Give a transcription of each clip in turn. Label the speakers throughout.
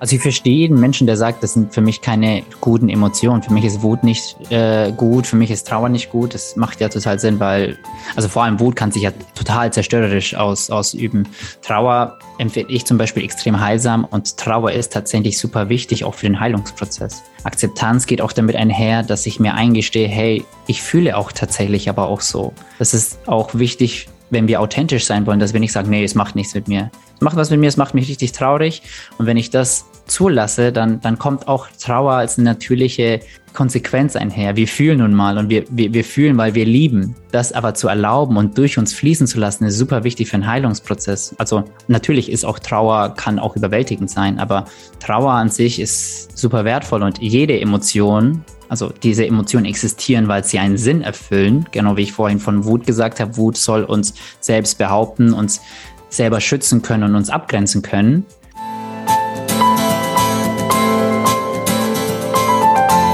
Speaker 1: Also ich verstehe jeden Menschen, der sagt, das sind für mich keine guten Emotionen. Für mich ist Wut nicht äh, gut, für mich ist Trauer nicht gut. Das macht ja total Sinn, weil, also vor allem Wut kann sich ja total zerstörerisch aus, ausüben. Trauer empfinde ich zum Beispiel extrem heilsam und Trauer ist tatsächlich super wichtig, auch für den Heilungsprozess. Akzeptanz geht auch damit einher, dass ich mir eingestehe, hey, ich fühle auch tatsächlich aber auch so. Das ist auch wichtig wenn wir authentisch sein wollen, dass wir nicht sagen, nee, es macht nichts mit mir. Es macht was mit mir, es macht mich richtig traurig. Und wenn ich das zulasse, dann, dann kommt auch Trauer als eine natürliche Konsequenz einher. Wir fühlen nun mal und wir, wir, wir fühlen, weil wir lieben. Das aber zu erlauben und durch uns fließen zu lassen, ist super wichtig für einen Heilungsprozess. Also natürlich ist auch Trauer, kann auch überwältigend sein, aber Trauer an sich ist super wertvoll und jede Emotion also diese Emotionen existieren, weil sie einen Sinn erfüllen. Genau wie ich vorhin von Wut gesagt habe. Wut soll uns selbst behaupten, uns selber schützen können und uns abgrenzen können.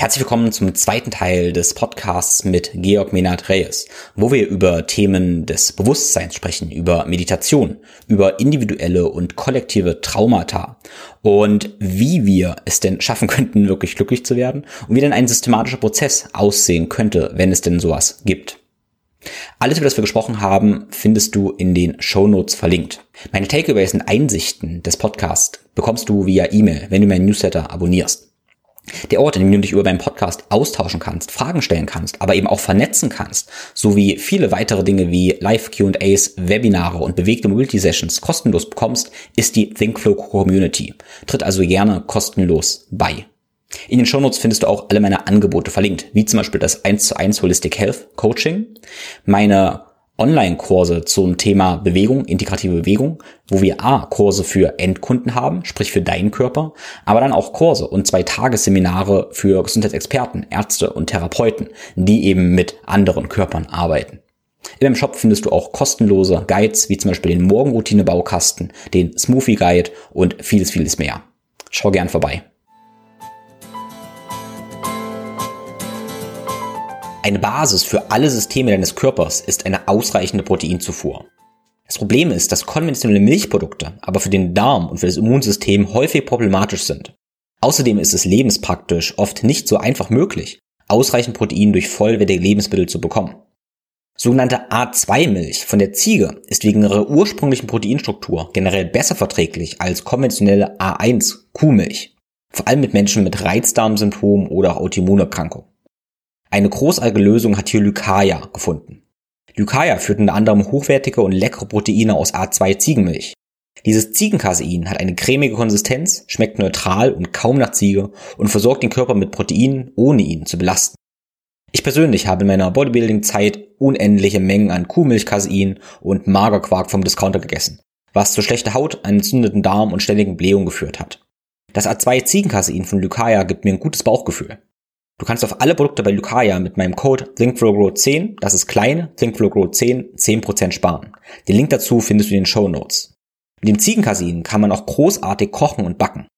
Speaker 2: Herzlich willkommen zum zweiten Teil des Podcasts mit Georg Menard Reyes, wo wir über Themen des Bewusstseins sprechen, über Meditation, über individuelle und kollektive Traumata und wie wir es denn schaffen könnten, wirklich glücklich zu werden und wie denn ein systematischer Prozess aussehen könnte, wenn es denn sowas gibt. Alles, über das wir gesprochen haben, findest du in den Show Notes verlinkt. Meine Takeaways und Einsichten des Podcasts bekommst du via E-Mail, wenn du meinen Newsletter abonnierst. Der Ort, in dem du dich über meinen Podcast austauschen kannst, Fragen stellen kannst, aber eben auch vernetzen kannst, sowie viele weitere Dinge wie Live-QAs, Webinare und bewegte Multi-Sessions kostenlos bekommst, ist die ThinkFlow Community. Tritt also gerne kostenlos bei. In den Shownotes findest du auch alle meine Angebote verlinkt, wie zum Beispiel das 1 zu 1 Holistic Health Coaching, meine Online-Kurse zum Thema Bewegung, integrative Bewegung, wo wir A, Kurse für Endkunden haben, sprich für deinen Körper, aber dann auch Kurse und zwei Tagesseminare für Gesundheitsexperten, Ärzte und Therapeuten, die eben mit anderen Körpern arbeiten. In meinem Shop findest du auch kostenlose Guides, wie zum Beispiel den Morgenroutine-Baukasten, den Smoothie Guide und vieles, vieles mehr. Schau gern vorbei. Eine Basis für alle Systeme deines Körpers ist eine ausreichende Proteinzufuhr. Das Problem ist, dass konventionelle Milchprodukte aber für den Darm und für das Immunsystem häufig problematisch sind. Außerdem ist es lebenspraktisch oft nicht so einfach möglich, ausreichend Protein durch vollwertige Lebensmittel zu bekommen. Sogenannte A2-Milch von der Ziege ist wegen ihrer ursprünglichen Proteinstruktur generell besser verträglich als konventionelle A1-Kuhmilch. Vor allem mit Menschen mit Reizdarmsymptomen oder Autoimmunerkrankungen. Eine großartige Lösung hat hier Lycaia gefunden. Lycaia führt unter anderem hochwertige und leckere Proteine aus A2 Ziegenmilch. Dieses Ziegencasein hat eine cremige Konsistenz, schmeckt neutral und kaum nach Ziege und versorgt den Körper mit Proteinen, ohne ihn zu belasten. Ich persönlich habe in meiner Bodybuilding-Zeit unendliche Mengen an Kuhmilchcasein und Magerquark vom Discounter gegessen, was zu schlechter Haut, einen entzündeten Darm und ständigen Blähungen geführt hat. Das A2 Ziegencasein von Lycaia gibt mir ein gutes Bauchgefühl. Du kannst auf alle Produkte bei Lucaya mit meinem Code ThinkFlowGrow10, das ist klein, ThinkFlowGrow10, 10% sparen. Den Link dazu findest du in den Show Notes. Mit dem Ziegenkasin kann man auch großartig kochen und backen.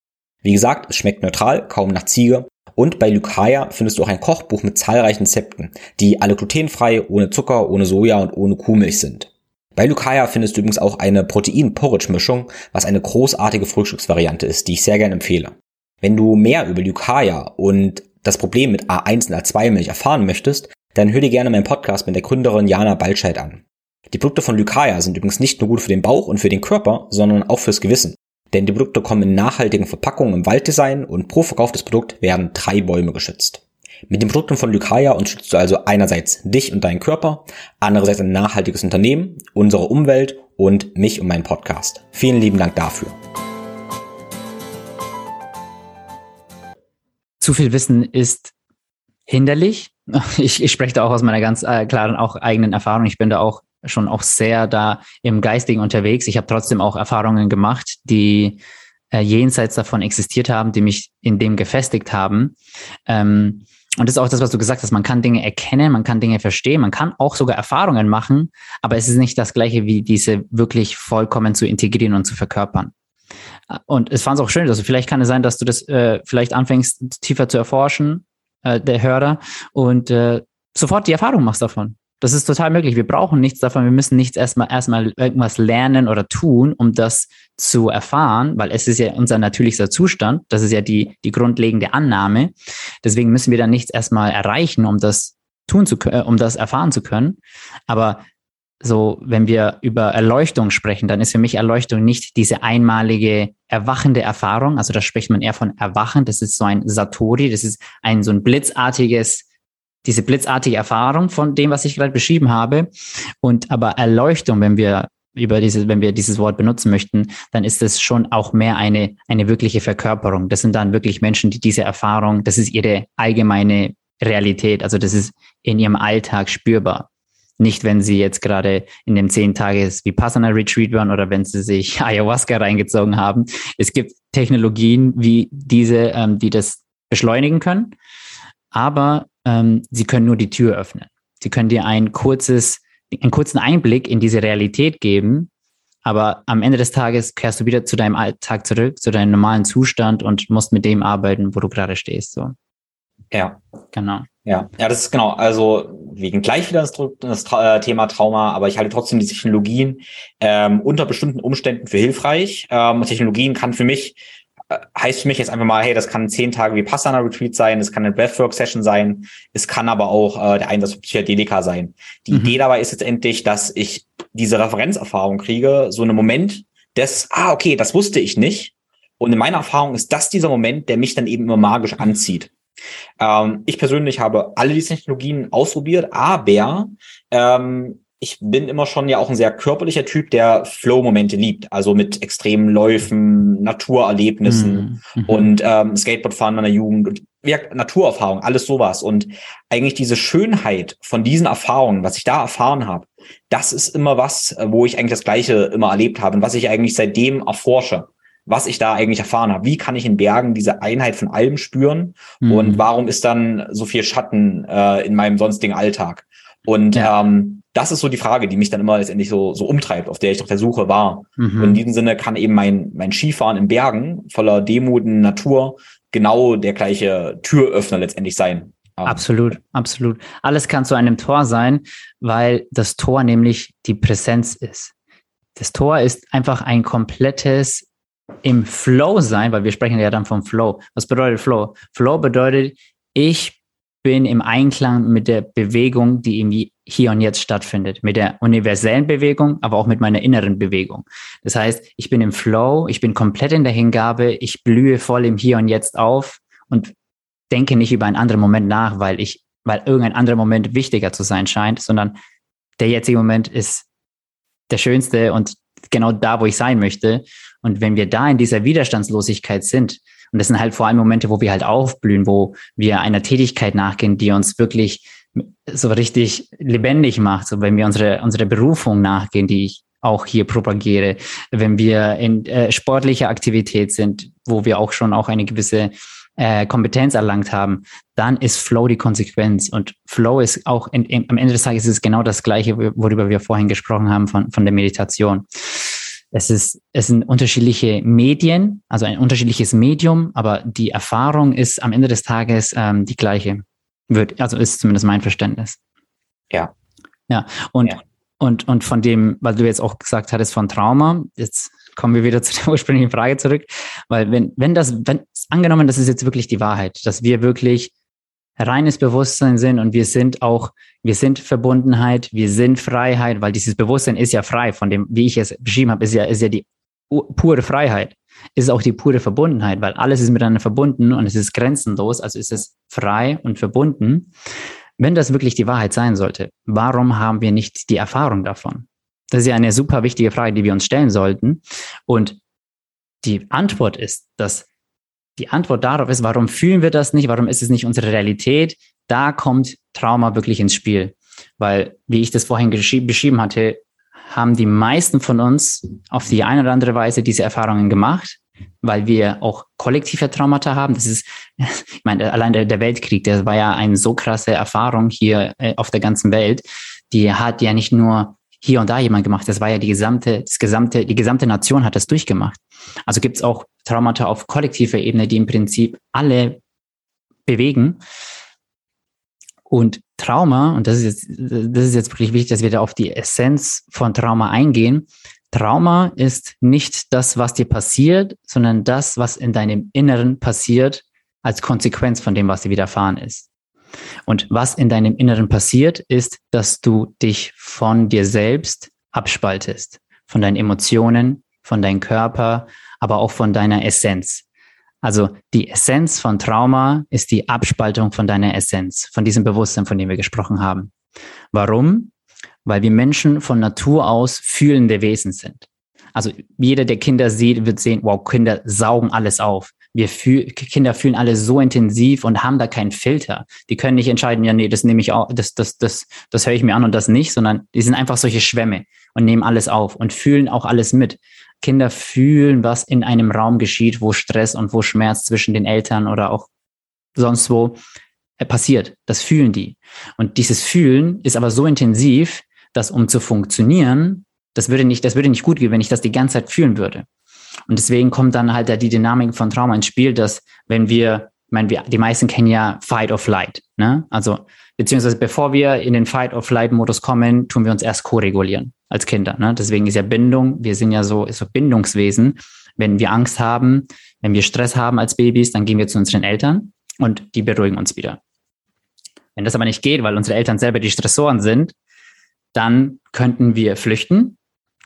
Speaker 2: Wie gesagt, es schmeckt neutral, kaum nach Ziege. Und bei Lucaya findest du auch ein Kochbuch mit zahlreichen Rezepten, die alle glutenfrei, ohne Zucker, ohne Soja und ohne Kuhmilch sind. Bei Lucaya findest du übrigens auch eine Protein-Porridge-Mischung, was eine großartige Frühstücksvariante ist, die ich sehr gerne empfehle. Wenn du mehr über Lucaya und das Problem mit A1 und A2-Milch erfahren möchtest, dann hör dir gerne meinen Podcast mit der Gründerin Jana Balscheid an. Die Produkte von Lycaia sind übrigens nicht nur gut für den Bauch und für den Körper, sondern auch fürs Gewissen. Denn die Produkte kommen in nachhaltigen Verpackungen im Walddesign und pro verkauftes Produkt werden drei Bäume geschützt. Mit den Produkten von Lycaia unterstützt du also einerseits dich und deinen Körper, andererseits ein nachhaltiges Unternehmen, unsere Umwelt und mich und meinen Podcast. Vielen lieben Dank dafür.
Speaker 1: Zu viel Wissen ist hinderlich. Ich, ich spreche da auch aus meiner ganz äh, klaren auch eigenen Erfahrung. Ich bin da auch schon auch sehr da im Geistigen unterwegs. Ich habe trotzdem auch Erfahrungen gemacht, die äh, jenseits davon existiert haben, die mich in dem gefestigt haben. Ähm, und das ist auch das, was du gesagt hast. Man kann Dinge erkennen, man kann Dinge verstehen, man kann auch sogar Erfahrungen machen, aber es ist nicht das Gleiche, wie diese wirklich vollkommen zu integrieren und zu verkörpern. Und es fand es auch schön, also vielleicht kann es sein, dass du das äh, vielleicht anfängst, tiefer zu erforschen, äh, der Hörer, und äh, sofort die Erfahrung machst davon. Das ist total möglich. Wir brauchen nichts davon. Wir müssen nichts erstmal erstmal irgendwas lernen oder tun, um das zu erfahren, weil es ist ja unser natürlichster Zustand. Das ist ja die, die grundlegende Annahme. Deswegen müssen wir dann nichts erstmal erreichen, um das tun zu können, um das erfahren zu können. Aber so, wenn wir über Erleuchtung sprechen, dann ist für mich Erleuchtung nicht diese einmalige erwachende Erfahrung. Also da spricht man eher von Erwachen. Das ist so ein Satori. Das ist ein so ein blitzartiges diese blitzartige Erfahrung von dem, was ich gerade beschrieben habe. Und aber Erleuchtung, wenn wir über diese, wenn wir dieses Wort benutzen möchten, dann ist es schon auch mehr eine, eine wirkliche Verkörperung. Das sind dann wirklich Menschen, die diese Erfahrung, das ist ihre allgemeine Realität. Also das ist in ihrem Alltag spürbar. Nicht, wenn sie jetzt gerade in dem zehn Tages Vipassana Retreat waren oder wenn sie sich Ayahuasca reingezogen haben. Es gibt Technologien wie diese, ähm, die das beschleunigen können. Aber ähm, sie können nur die Tür öffnen. Sie können dir ein kurzes, einen kurzen Einblick in diese Realität geben, aber am Ende des Tages kehrst du wieder zu deinem Alltag zurück, zu deinem normalen Zustand und musst mit dem arbeiten, wo du gerade stehst. So.
Speaker 2: Ja. Genau. Ja, ja, das ist genau. Also wegen gleich wieder das, das äh, Thema Trauma, aber ich halte trotzdem die Technologien ähm, unter bestimmten Umständen für hilfreich. Ähm, Technologien kann für mich heißt für mich jetzt einfach mal, hey, das kann zehn Tage wie Passana Retreat sein, es kann eine Breathwork Session sein, es kann aber auch äh, der Einsatz von Psychedelika sein. Die mhm. Idee dabei ist letztendlich, dass ich diese Referenzerfahrung kriege, so einen Moment des, ah, okay, das wusste ich nicht. Und in meiner Erfahrung ist das dieser Moment, der mich dann eben immer magisch anzieht. Ähm, ich persönlich habe alle diese Technologien ausprobiert, aber ähm, ich bin immer schon ja auch ein sehr körperlicher Typ, der Flow-Momente liebt. Also mit extremen Läufen, Naturerlebnissen mhm. mhm. und ähm, Skateboardfahren in der Jugend und ja, Naturerfahrung, alles sowas. Und eigentlich diese Schönheit von diesen Erfahrungen, was ich da erfahren habe, das ist immer was, wo ich eigentlich das Gleiche immer erlebt habe und was ich eigentlich seitdem erforsche was ich da eigentlich erfahren habe. Wie kann ich in Bergen diese Einheit von allem spüren? Mhm. Und warum ist dann so viel Schatten äh, in meinem sonstigen Alltag? Und ja. ähm, das ist so die Frage, die mich dann immer letztendlich so, so umtreibt, auf der ich auf der Suche war. Mhm. Und in diesem Sinne kann eben mein, mein Skifahren in Bergen voller Demut und Natur genau der gleiche Türöffner letztendlich sein.
Speaker 1: Ähm, absolut, absolut. Alles kann zu einem Tor sein, weil das Tor nämlich die Präsenz ist. Das Tor ist einfach ein komplettes im Flow sein, weil wir sprechen ja dann vom Flow. Was bedeutet Flow? Flow bedeutet, ich bin im Einklang mit der Bewegung, die im Hier und Jetzt stattfindet, mit der universellen Bewegung, aber auch mit meiner inneren Bewegung. Das heißt, ich bin im Flow, ich bin komplett in der Hingabe, ich blühe voll im Hier und Jetzt auf und denke nicht über einen anderen Moment nach, weil ich, weil irgendein anderer Moment wichtiger zu sein scheint, sondern der jetzige Moment ist der schönste und genau da, wo ich sein möchte. Und wenn wir da in dieser Widerstandslosigkeit sind, und das sind halt vor allem Momente, wo wir halt aufblühen, wo wir einer Tätigkeit nachgehen, die uns wirklich so richtig lebendig macht, so wenn wir unsere, unsere Berufung nachgehen, die ich auch hier propagiere, wenn wir in äh, sportlicher Aktivität sind, wo wir auch schon auch eine gewisse äh, Kompetenz erlangt haben, dann ist Flow die Konsequenz. Und Flow ist auch in, in, am Ende des Tages ist es genau das Gleiche, worüber wir vorhin gesprochen haben von, von der Meditation. Es ist, es sind unterschiedliche Medien, also ein unterschiedliches Medium, aber die Erfahrung ist am Ende des Tages ähm, die gleiche. Wird, also ist zumindest mein Verständnis.
Speaker 2: Ja.
Speaker 1: Ja. Und, ja. und, und von dem, weil du jetzt auch gesagt hattest von Trauma, jetzt kommen wir wieder zu der ursprünglichen Frage zurück, weil wenn, wenn das, wenn, angenommen, das ist jetzt wirklich die Wahrheit, dass wir wirklich reines Bewusstsein sind und wir sind auch, wir sind Verbundenheit, wir sind Freiheit, weil dieses Bewusstsein ist ja frei von dem, wie ich es beschrieben habe, ist ja, ist ja die pure Freiheit, ist auch die pure Verbundenheit, weil alles ist miteinander verbunden und es ist grenzenlos, also ist es frei und verbunden. Wenn das wirklich die Wahrheit sein sollte, warum haben wir nicht die Erfahrung davon? Das ist ja eine super wichtige Frage, die wir uns stellen sollten. Und die Antwort ist, dass die Antwort darauf ist, warum fühlen wir das nicht? Warum ist es nicht unsere Realität? Da kommt Trauma wirklich ins Spiel. Weil, wie ich das vorhin beschrieben hatte, haben die meisten von uns auf die eine oder andere Weise diese Erfahrungen gemacht, weil wir auch kollektive Traumata haben. Das ist, ich meine, allein der, Weltkrieg, der war ja eine so krasse Erfahrung hier äh, auf der ganzen Welt. Die hat ja nicht nur hier und da jemand gemacht. Das war ja die gesamte, das gesamte, die gesamte Nation hat das durchgemacht. Also gibt es auch Traumata auf kollektiver Ebene, die im Prinzip alle bewegen. Und Trauma, und das ist jetzt, das ist jetzt wirklich wichtig, dass wir da auf die Essenz von Trauma eingehen. Trauma ist nicht das, was dir passiert, sondern das, was in deinem Inneren passiert als Konsequenz von dem, was dir widerfahren ist. Und was in deinem Inneren passiert, ist, dass du dich von dir selbst abspaltest, von deinen Emotionen, von deinem Körper, aber auch von deiner Essenz. Also die Essenz von Trauma ist die Abspaltung von deiner Essenz, von diesem Bewusstsein, von dem wir gesprochen haben. Warum? Weil wir Menschen von Natur aus fühlende Wesen sind. Also jeder, der Kinder sieht, wird sehen, wow, Kinder saugen alles auf. Wir fühl, Kinder fühlen alle so intensiv und haben da keinen Filter. Die können nicht entscheiden, ja, nee, das nehme ich auch, das, das, das, das höre ich mir an und das nicht, sondern die sind einfach solche Schwämme und nehmen alles auf und fühlen auch alles mit. Kinder fühlen, was in einem Raum geschieht, wo Stress und wo Schmerz zwischen den Eltern oder auch sonst wo äh, passiert. Das fühlen die. Und dieses Fühlen ist aber so intensiv, dass um zu funktionieren, das würde nicht, das würde nicht gut gehen, wenn ich das die ganze Zeit fühlen würde. Und deswegen kommt dann halt da die Dynamik von Trauma ins Spiel, dass wenn wir, ich meine, wir, die meisten kennen ja Fight or Flight, ne? Also, beziehungsweise bevor wir in den Fight or Flight Modus kommen, tun wir uns erst co-regulieren als Kinder, ne? Deswegen ist ja Bindung, wir sind ja so, so Bindungswesen. Wenn wir Angst haben, wenn wir Stress haben als Babys, dann gehen wir zu unseren Eltern und die beruhigen uns wieder. Wenn das aber nicht geht, weil unsere Eltern selber die Stressoren sind, dann könnten wir flüchten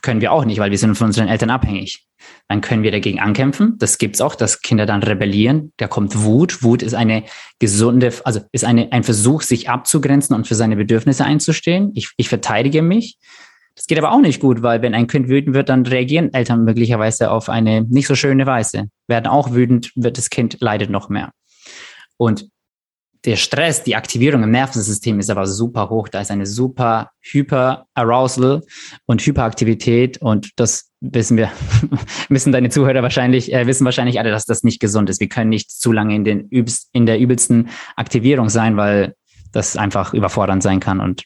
Speaker 1: können wir auch nicht, weil wir sind von unseren Eltern abhängig. Dann können wir dagegen ankämpfen. Das gibt's auch, dass Kinder dann rebellieren. Da kommt Wut. Wut ist eine gesunde, also ist eine, ein Versuch, sich abzugrenzen und für seine Bedürfnisse einzustehen. Ich, ich verteidige mich. Das geht aber auch nicht gut, weil wenn ein Kind wütend wird, dann reagieren Eltern möglicherweise auf eine nicht so schöne Weise. Werden auch wütend, wird das Kind leidet noch mehr. Und der Stress, die Aktivierung im Nervensystem ist aber super hoch. Da ist eine super Hyper-Arousal und Hyperaktivität und das wissen wir, wissen deine Zuhörer wahrscheinlich, äh, wissen wahrscheinlich alle, dass das nicht gesund ist. Wir können nicht zu lange in, den übelst, in der übelsten Aktivierung sein, weil das einfach überfordernd sein kann. Und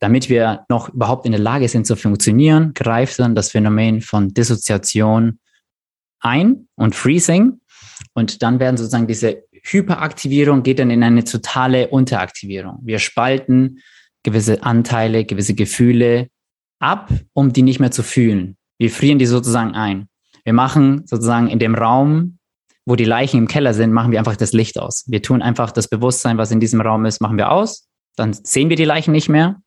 Speaker 1: damit wir noch überhaupt in der Lage sind zu funktionieren, greift dann das Phänomen von Dissoziation ein und Freezing. Und dann werden sozusagen diese Hyperaktivierung geht dann in eine totale Unteraktivierung. Wir spalten gewisse Anteile, gewisse Gefühle ab, um die nicht mehr zu fühlen. Wir frieren die sozusagen ein. Wir machen sozusagen in dem Raum, wo die Leichen im Keller sind, machen wir einfach das Licht aus. Wir tun einfach das Bewusstsein, was in diesem Raum ist, machen wir aus. Dann sehen wir die Leichen nicht mehr.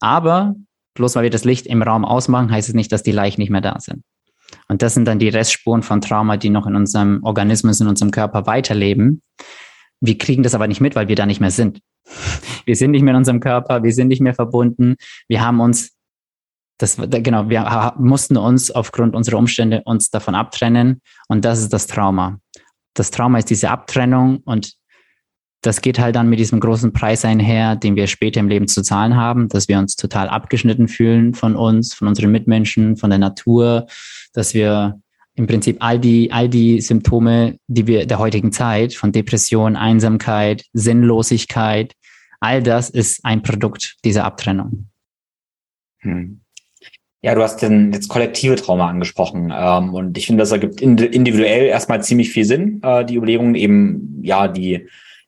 Speaker 1: Aber bloß weil wir das Licht im Raum ausmachen, heißt es nicht, dass die Leichen nicht mehr da sind. Und das sind dann die Restspuren von Trauma, die noch in unserem Organismus, in unserem Körper weiterleben. Wir kriegen das aber nicht mit, weil wir da nicht mehr sind. Wir sind nicht mehr in unserem Körper, wir sind nicht mehr verbunden. Wir haben uns, das, genau, wir mussten uns aufgrund unserer Umstände uns davon abtrennen. Und das ist das Trauma. Das Trauma ist diese Abtrennung und das geht halt dann mit diesem großen Preis einher, den wir später im Leben zu zahlen haben, dass wir uns total abgeschnitten fühlen von uns, von unseren Mitmenschen, von der Natur, dass wir im Prinzip all die, all die Symptome, die wir der heutigen Zeit von Depression, Einsamkeit, Sinnlosigkeit, all das ist ein Produkt dieser Abtrennung.
Speaker 2: Hm. Ja, du hast den, jetzt kollektive Trauma angesprochen. Ähm, und ich finde, das ergibt individuell erstmal ziemlich viel Sinn, äh, die Überlegungen eben, ja, die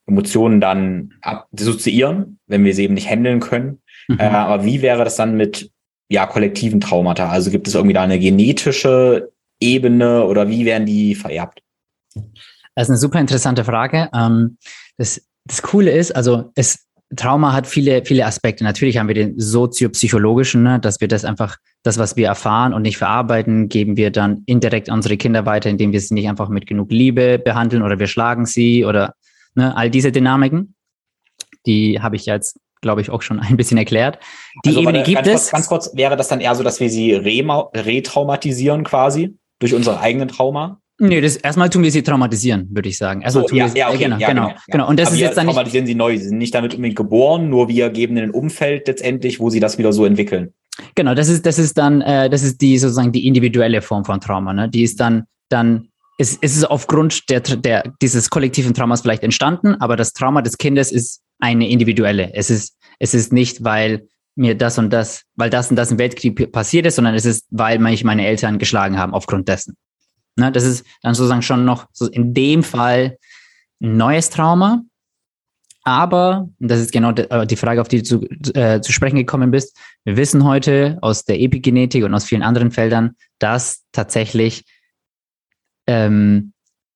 Speaker 2: Emotionen dann dissoziieren, wenn wir sie eben nicht handeln können. Mhm. Äh, aber wie wäre das dann mit ja, kollektiven Traumata? Also gibt es irgendwie da eine genetische Ebene oder wie werden die vererbt?
Speaker 1: Das ist eine super interessante Frage. Ähm, das, das Coole ist, also es, Trauma hat viele, viele Aspekte. Natürlich haben wir den soziopsychologischen, ne, dass wir das einfach, das, was wir erfahren und nicht verarbeiten, geben wir dann indirekt unsere Kinder weiter, indem wir sie nicht einfach mit genug Liebe behandeln oder wir schlagen sie oder ne, all diese Dynamiken. Die habe ich jetzt glaube ich, auch schon ein bisschen erklärt. Die also, Ebene gibt
Speaker 2: ganz es. Kurz, ganz kurz, wäre das dann eher so, dass wir sie retraumatisieren quasi durch unsere eigenen Trauma?
Speaker 1: Nee, das erstmal tun wir sie traumatisieren, würde ich sagen. Erstmal
Speaker 2: so,
Speaker 1: tun
Speaker 2: ja,
Speaker 1: wir sie,
Speaker 2: ja, okay,
Speaker 1: genau,
Speaker 2: ja,
Speaker 1: genau,
Speaker 2: genau,
Speaker 1: genau. Und das
Speaker 2: Aber
Speaker 1: ist jetzt dann nicht,
Speaker 2: traumatisieren sie neu. Sie sind nicht damit unbedingt geboren, nur wir geben ihnen ein Umfeld letztendlich, wo sie das wieder so entwickeln.
Speaker 1: genau, das ist, das ist dann, äh, das ist die sozusagen die individuelle Form von Trauma. Ne? Die ist dann, dann es, es ist aufgrund der, der, dieses kollektiven Traumas vielleicht entstanden, aber das Trauma des Kindes ist eine individuelle. Es ist, es ist nicht, weil mir das und das, weil das und das im Weltkrieg passiert ist, sondern es ist, weil mich meine Eltern geschlagen haben aufgrund dessen. Ne, das ist dann sozusagen schon noch so in dem Fall ein neues Trauma. Aber, und das ist genau die, äh, die Frage, auf die du zu, äh, zu sprechen gekommen bist, wir wissen heute aus der Epigenetik und aus vielen anderen Feldern, dass tatsächlich ähm,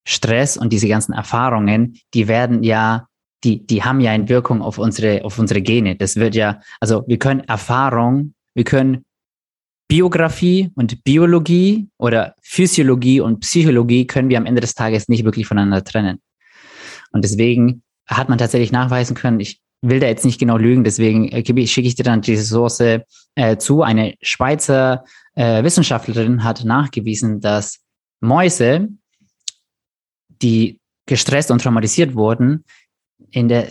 Speaker 1: Stress und diese ganzen Erfahrungen, die werden ja, die, die haben ja eine Wirkung auf unsere, auf unsere Gene. Das wird ja, also wir können Erfahrung, wir können Biografie und Biologie oder Physiologie und Psychologie können wir am Ende des Tages nicht wirklich voneinander trennen. Und deswegen hat man tatsächlich nachweisen können, ich will da jetzt nicht genau lügen, deswegen äh, schicke ich dir dann diese Source äh, zu. Eine Schweizer äh, Wissenschaftlerin hat nachgewiesen, dass Mäuse, die gestresst und traumatisiert wurden, in der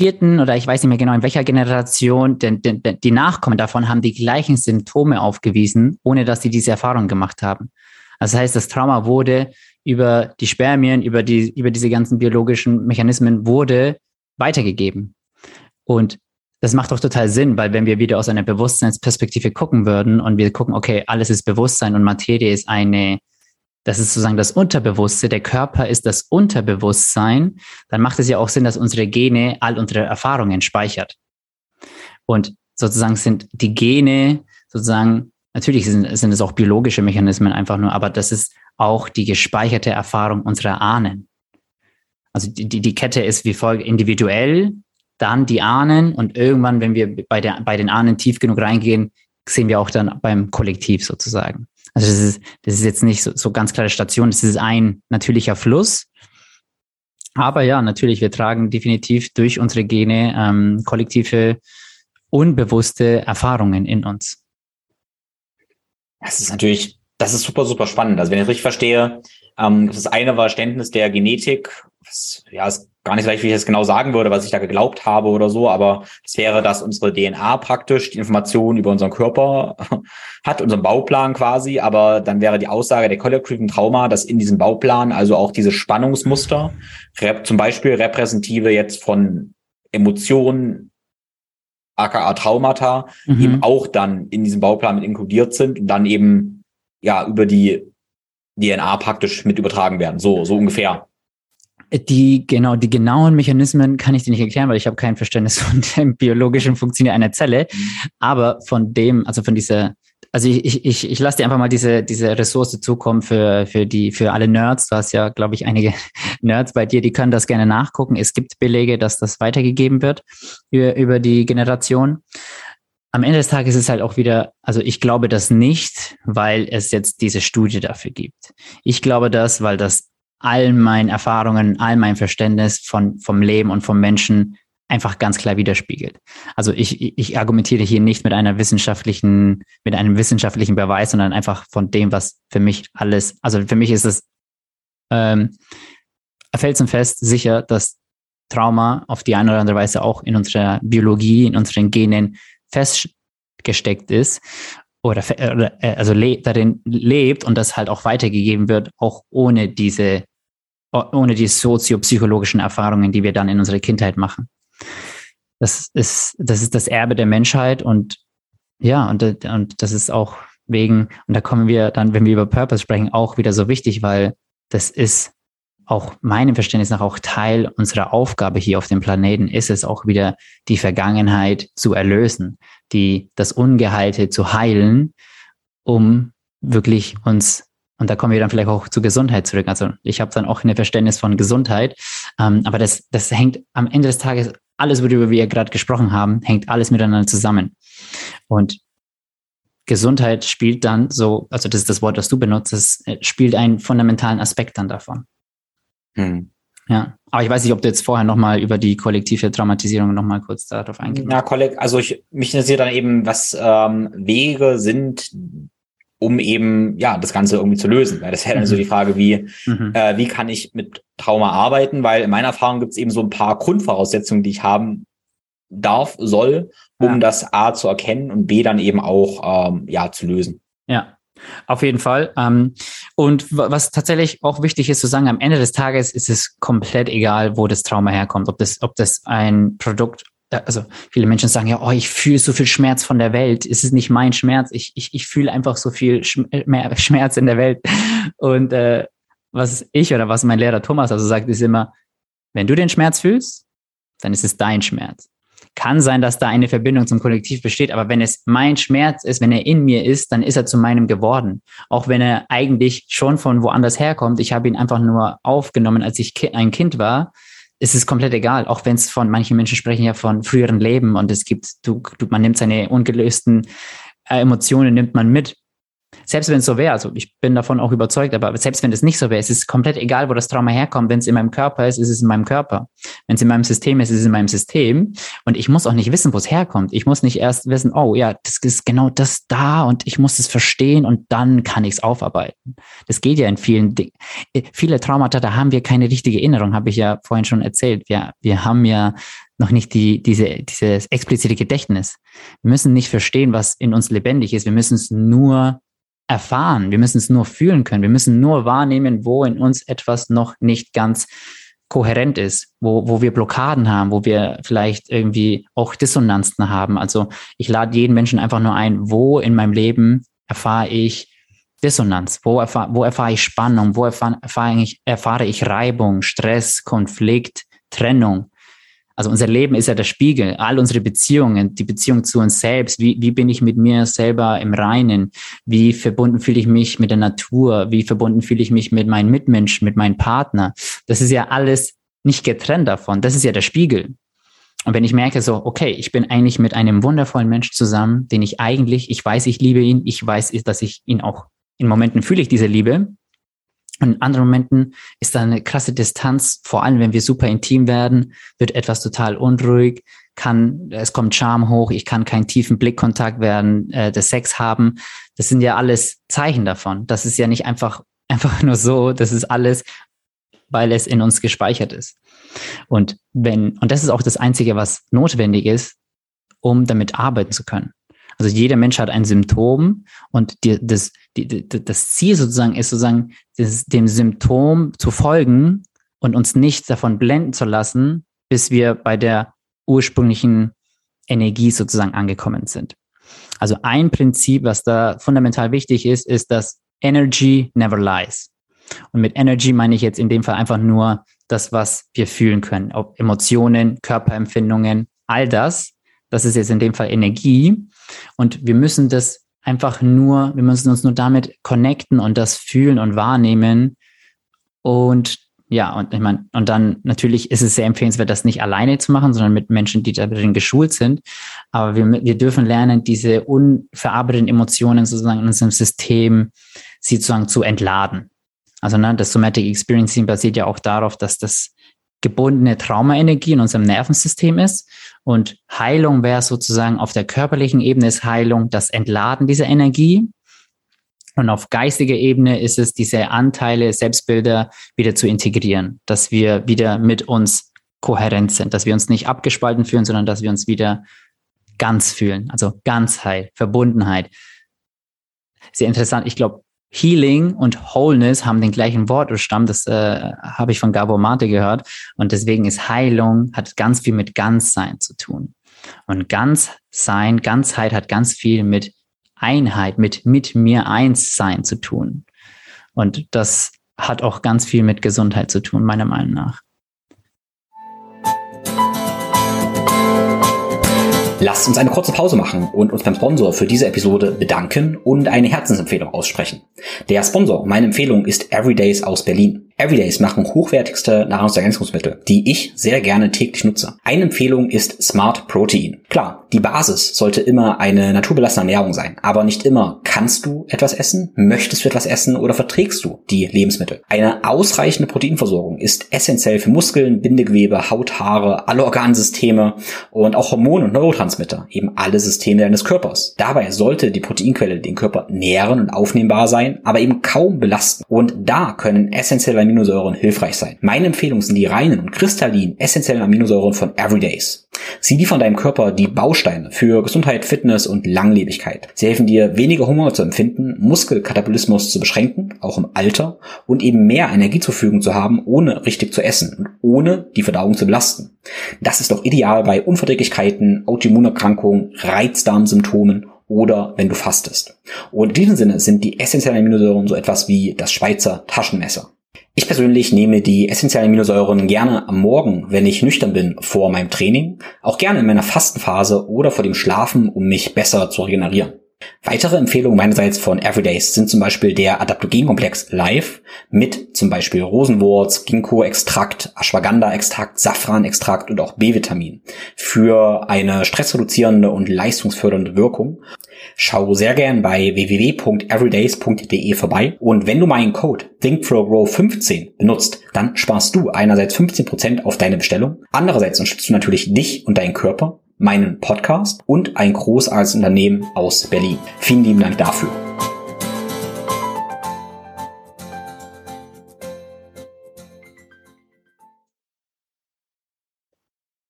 Speaker 1: vierten oder ich weiß nicht mehr genau in welcher Generation, denn, denn, denn die Nachkommen davon haben die gleichen Symptome aufgewiesen, ohne dass sie diese Erfahrung gemacht haben. Das heißt, das Trauma wurde über die Spermien, über die, über diese ganzen biologischen Mechanismen wurde weitergegeben. Und das macht doch total Sinn, weil wenn wir wieder aus einer Bewusstseinsperspektive gucken würden und wir gucken, okay, alles ist Bewusstsein und Materie ist eine, das ist sozusagen das Unterbewusste, der Körper ist das Unterbewusstsein, dann macht es ja auch Sinn, dass unsere Gene all unsere Erfahrungen speichert. Und sozusagen sind die Gene sozusagen, natürlich sind, sind es auch biologische Mechanismen einfach nur, aber das ist auch die gespeicherte Erfahrung unserer Ahnen. Also die, die, die Kette ist wie folgt individuell, dann die Ahnen und irgendwann, wenn wir bei, der, bei den Ahnen tief genug reingehen, sehen wir auch dann beim Kollektiv sozusagen. Also das ist, das ist jetzt nicht so, so ganz klare Station, das ist ein natürlicher Fluss. Aber ja, natürlich, wir tragen definitiv durch unsere Gene ähm, kollektive, unbewusste Erfahrungen in uns.
Speaker 2: Das ist natürlich, das ist super, super spannend. Also wenn ich richtig verstehe, ähm, das eine war Verständnis der Genetik, was, ja, ist gar nicht so leicht, wie ich das genau sagen würde, was ich da geglaubt habe oder so, aber es wäre, dass unsere DNA praktisch die Informationen über unseren Körper hat, unseren Bauplan quasi, aber dann wäre die Aussage der kollektiven Trauma, dass in diesem Bauplan also auch diese Spannungsmuster, zum Beispiel repräsentative jetzt von Emotionen, aka Traumata, mhm. eben auch dann in diesem Bauplan mit inkludiert sind und dann eben ja über die DNA praktisch mit übertragen werden. So, so ungefähr.
Speaker 1: Die, genau, die genauen Mechanismen kann ich dir nicht erklären, weil ich habe kein Verständnis von dem biologischen Funktionieren einer Zelle. Mhm. Aber von dem, also von dieser, also ich, ich, ich lasse dir einfach mal diese, diese Ressource zukommen für, für die, für alle Nerds. Du hast ja, glaube ich, einige Nerds bei dir, die können das gerne nachgucken. Es gibt Belege, dass das weitergegeben wird über, über die Generation. Am Ende des Tages ist es halt auch wieder, also ich glaube das nicht, weil es jetzt diese Studie dafür gibt. Ich glaube das, weil das all meinen Erfahrungen, all mein Verständnis von, vom Leben und vom Menschen einfach ganz klar widerspiegelt. Also ich, ich argumentiere hier nicht mit einer wissenschaftlichen, mit einem wissenschaftlichen Beweis, sondern einfach von dem, was für mich alles, also für mich ist es ähm, felsenfest sicher, dass Trauma auf die eine oder andere Weise auch in unserer Biologie, in unseren Genen festgesteckt ist oder, oder äh, also le darin lebt und das halt auch weitergegeben wird, auch ohne diese ohne die soziopsychologischen Erfahrungen, die wir dann in unserer Kindheit machen. Das ist, das ist das Erbe der Menschheit und ja, und, und das ist auch wegen, und da kommen wir dann, wenn wir über Purpose sprechen, auch wieder so wichtig, weil das ist auch meinem Verständnis nach auch Teil unserer Aufgabe hier auf dem Planeten ist es auch wieder die Vergangenheit zu erlösen, die das Ungeheilte zu heilen, um wirklich uns und da kommen wir dann vielleicht auch zur Gesundheit zurück. Also ich habe dann auch ein Verständnis von Gesundheit. Ähm, aber das, das hängt am Ende des Tages, alles, worüber wir gerade gesprochen haben, hängt alles miteinander zusammen. Und Gesundheit spielt dann so, also das ist das Wort, das du benutzt, das äh, spielt einen fundamentalen Aspekt dann davon. Hm. Ja, aber ich weiß nicht, ob du jetzt vorher nochmal über die kollektive Traumatisierung nochmal kurz darauf eingehen
Speaker 2: Ja, kollekt, also ich, mich interessiert dann eben, was ähm, Wege sind, um eben ja das Ganze irgendwie zu lösen. Weil das wäre dann so die Frage, wie, mhm. äh, wie kann ich mit Trauma arbeiten? Weil in meiner Erfahrung gibt es eben so ein paar Grundvoraussetzungen, die ich haben darf, soll, um ja. das A zu erkennen und B dann eben auch ähm, ja zu lösen.
Speaker 1: Ja, auf jeden Fall. Ähm, und was tatsächlich auch wichtig ist zu sagen, am Ende des Tages ist es komplett egal, wo das Trauma herkommt. Ob das, ob das ein Produkt, also viele Menschen sagen ja, oh, ich fühle so viel Schmerz von der Welt. Es ist nicht mein Schmerz. Ich, ich, ich fühle einfach so viel mehr Schmerz in der Welt. Und äh, was ich oder was mein Lehrer Thomas also sagt, ist immer, wenn du den Schmerz fühlst, dann ist es dein Schmerz. Kann sein, dass da eine Verbindung zum Kollektiv besteht, aber wenn es mein Schmerz ist, wenn er in mir ist, dann ist er zu meinem geworden. Auch wenn er eigentlich schon von woanders herkommt. Ich habe ihn einfach nur aufgenommen, als ich ein Kind war. Es ist komplett egal, auch wenn es von manchen Menschen sprechen ja von früheren Leben und es gibt, du, du, man nimmt seine ungelösten äh, Emotionen nimmt man mit selbst wenn es so wäre, also ich bin davon auch überzeugt, aber selbst wenn es nicht so wäre, es ist komplett egal, wo das Trauma herkommt. Wenn es in meinem Körper ist, ist es in meinem Körper. Wenn es in meinem System ist, ist es in meinem System. Und ich muss auch nicht wissen, wo es herkommt. Ich muss nicht erst wissen, oh ja, das ist genau das da und ich muss es verstehen und dann kann ich es aufarbeiten. Das geht ja in vielen Dingen. Viele Traumata, da haben wir keine richtige Erinnerung, habe ich ja vorhin schon erzählt. Wir, wir haben ja noch nicht die, diese, dieses explizite Gedächtnis. Wir müssen nicht verstehen, was in uns lebendig ist. Wir müssen es nur erfahren. Wir müssen es nur fühlen können. Wir müssen nur wahrnehmen, wo in uns etwas noch nicht ganz kohärent ist, wo, wo wir Blockaden haben, wo wir vielleicht irgendwie auch Dissonanzen haben. Also ich lade jeden Menschen einfach nur ein, wo in meinem Leben erfahre ich Dissonanz, wo, erfahre, wo erfahre ich Spannung, wo erfahre, erfahre, ich, erfahre ich Reibung, Stress, Konflikt, Trennung. Also unser Leben ist ja der Spiegel, all unsere Beziehungen, die Beziehung zu uns selbst, wie, wie bin ich mit mir selber im Reinen, wie verbunden fühle ich mich mit der Natur, wie verbunden fühle ich mich mit meinen Mitmenschen, mit meinem Partner. Das ist ja alles nicht getrennt davon, das ist ja der Spiegel. Und wenn ich merke so, okay, ich bin eigentlich mit einem wundervollen Mensch zusammen, den ich eigentlich, ich weiß, ich liebe ihn, ich weiß, dass ich ihn auch in Momenten fühle ich diese Liebe, und in anderen Momenten ist da eine krasse Distanz, vor allem wenn wir super intim werden, wird etwas total unruhig, kann, es kommt Charme hoch, ich kann keinen tiefen Blickkontakt werden, äh, des Sex haben. Das sind ja alles Zeichen davon. Das ist ja nicht einfach, einfach nur so, das ist alles, weil es in uns gespeichert ist. Und wenn, und das ist auch das Einzige, was notwendig ist, um damit arbeiten zu können. Also jeder Mensch hat ein Symptom und die, das, die, das Ziel sozusagen ist sozusagen, das, dem Symptom zu folgen und uns nicht davon blenden zu lassen, bis wir bei der ursprünglichen Energie sozusagen angekommen sind. Also ein Prinzip, was da fundamental wichtig ist, ist, dass Energy never lies. Und mit Energy meine ich jetzt in dem Fall einfach nur das, was wir fühlen können, ob Emotionen, Körperempfindungen, all das. Das ist jetzt in dem Fall Energie. Und wir müssen das einfach nur, wir müssen uns nur damit connecten und das fühlen und wahrnehmen. Und ja, und ich meine, und dann natürlich ist es sehr empfehlenswert, das nicht alleine zu machen, sondern mit Menschen, die darin geschult sind. Aber wir, wir dürfen lernen, diese unverarbeiteten Emotionen sozusagen in unserem System, sie sozusagen zu entladen. Also ne, das Somatic Experiencing basiert ja auch darauf, dass das gebundene Traumaenergie in unserem Nervensystem ist. Und Heilung wäre sozusagen auf der körperlichen Ebene ist Heilung das Entladen dieser Energie. Und auf geistiger Ebene ist es, diese Anteile, Selbstbilder wieder zu integrieren, dass wir wieder mit uns kohärent sind, dass wir uns nicht abgespalten fühlen, sondern dass wir uns wieder ganz fühlen. Also Ganzheit, Verbundenheit. Sehr interessant. Ich glaube, Healing und Wholeness haben den gleichen Wortstamm. Das äh, habe ich von Gabor Mate gehört. Und deswegen ist Heilung, hat ganz viel mit Ganzsein zu tun. Und Ganzsein, Ganzheit hat ganz viel mit Einheit, mit mit mir eins sein zu tun. Und das hat auch ganz viel mit Gesundheit zu tun, meiner Meinung nach.
Speaker 2: Lasst uns eine kurze Pause machen und uns beim Sponsor für diese Episode bedanken und eine Herzensempfehlung aussprechen. Der Sponsor meiner Empfehlung ist Everydays aus Berlin. Everydays machen hochwertigste Nahrungsergänzungsmittel, die ich sehr gerne täglich nutze. Eine Empfehlung ist Smart Protein. Klar, die Basis sollte immer eine naturbelassene Ernährung sein, aber nicht immer kannst du etwas essen, möchtest du etwas essen oder verträgst du die Lebensmittel. Eine ausreichende Proteinversorgung ist essentiell für Muskeln, Bindegewebe, Haut, Haare, alle Organsysteme und auch Hormone und Neurotransmitter, eben alle Systeme deines Körpers. Dabei sollte die Proteinquelle den Körper nähren und aufnehmbar sein, aber eben kaum belasten. Und da können essentielle Aminosäuren hilfreich sein. Meine Empfehlung sind die reinen und kristallinen essentiellen Aminosäuren von Everydays. Sie liefern deinem Körper die Bausteine für Gesundheit, Fitness und Langlebigkeit. Sie helfen dir, weniger Hunger zu empfinden, Muskelkatabolismus zu beschränken, auch im Alter, und eben mehr Energie zur Verfügung zu haben, ohne richtig zu essen und ohne die Verdauung zu belasten. Das ist doch ideal bei Unverträglichkeiten, Autoimmunerkrankungen, Reizdarmsymptomen oder wenn du fastest. Und in diesem Sinne sind die essentiellen Aminosäuren so etwas wie das Schweizer Taschenmesser. Ich persönlich nehme die essentiellen Aminosäuren gerne am Morgen, wenn ich nüchtern bin, vor meinem Training, auch gerne in meiner Fastenphase oder vor dem Schlafen, um mich besser zu regenerieren. Weitere Empfehlungen meinerseits von Everydays sind zum Beispiel der Adaptogenkomplex Live mit zum Beispiel Rosenwurz, Ginkgo-Extrakt, Ashwagandha-Extrakt, Safran-Extrakt und auch B-Vitamin für eine stressreduzierende und leistungsfördernde Wirkung. Schau sehr gern bei www.everydays.de vorbei. Und wenn du meinen Code ThinkFlowGrow15 benutzt, dann sparst du einerseits 15% auf deine Bestellung, andererseits unterstützt du natürlich dich und deinen Körper meinen Podcast und ein großartiges Unternehmen aus Berlin. Vielen lieben Dank dafür.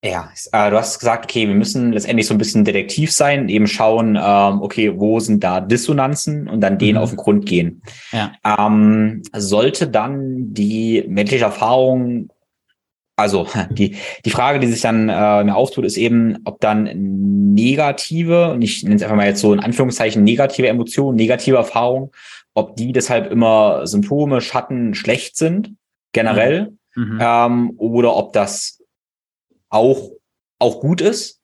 Speaker 2: Ja, äh, du hast gesagt, okay, wir müssen letztendlich so ein bisschen detektiv sein, eben schauen, ähm, okay, wo sind da Dissonanzen und dann denen mhm. auf den Grund gehen. Ja. Ähm, sollte dann die menschliche Erfahrung also die, die Frage, die sich dann äh, mir auftut, ist eben, ob dann negative, und ich nenne es einfach mal jetzt so in Anführungszeichen negative Emotionen, negative Erfahrungen, ob die deshalb immer Symptome, Schatten schlecht sind, generell, mhm. mhm. ähm, oder ob das auch, auch gut ist.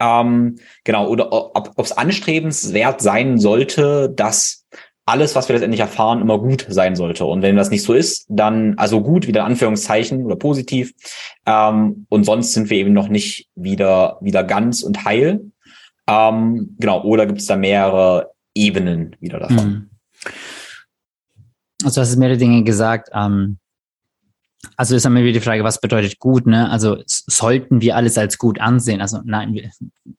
Speaker 2: Ähm, genau, oder ob es anstrebenswert sein sollte, dass alles, was wir letztendlich erfahren, immer gut sein sollte. Und wenn das nicht so ist, dann also gut, wieder Anführungszeichen oder positiv. Ähm, und sonst sind wir eben noch nicht wieder, wieder ganz und heil. Ähm, genau, oder gibt es da mehrere Ebenen wieder davon? Mhm.
Speaker 1: Also du hast mehrere Dinge gesagt. Ähm, also ist dann wieder die Frage, was bedeutet gut, ne? Also sollten wir alles als gut ansehen? Also nein,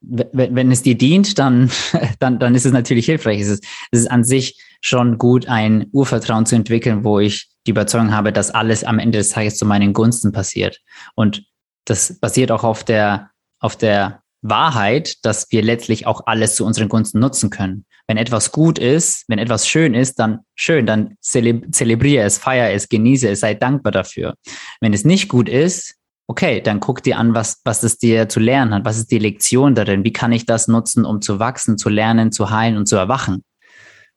Speaker 1: wenn es dir dient, dann, dann, dann ist es natürlich hilfreich. Es ist, es ist an sich schon gut, ein Urvertrauen zu entwickeln, wo ich die Überzeugung habe, dass alles am Ende des Tages zu meinen Gunsten passiert. Und das basiert auch auf der, auf der Wahrheit, dass wir letztlich auch alles zu unseren Gunsten nutzen können. Wenn etwas gut ist, wenn etwas schön ist, dann schön, dann zelebriere es, feiere es, genieße es, sei dankbar dafür. Wenn es nicht gut ist, okay, dann guck dir an, was, was es dir zu lernen hat, was ist die Lektion darin, wie kann ich das nutzen, um zu wachsen, zu lernen, zu heilen und zu erwachen.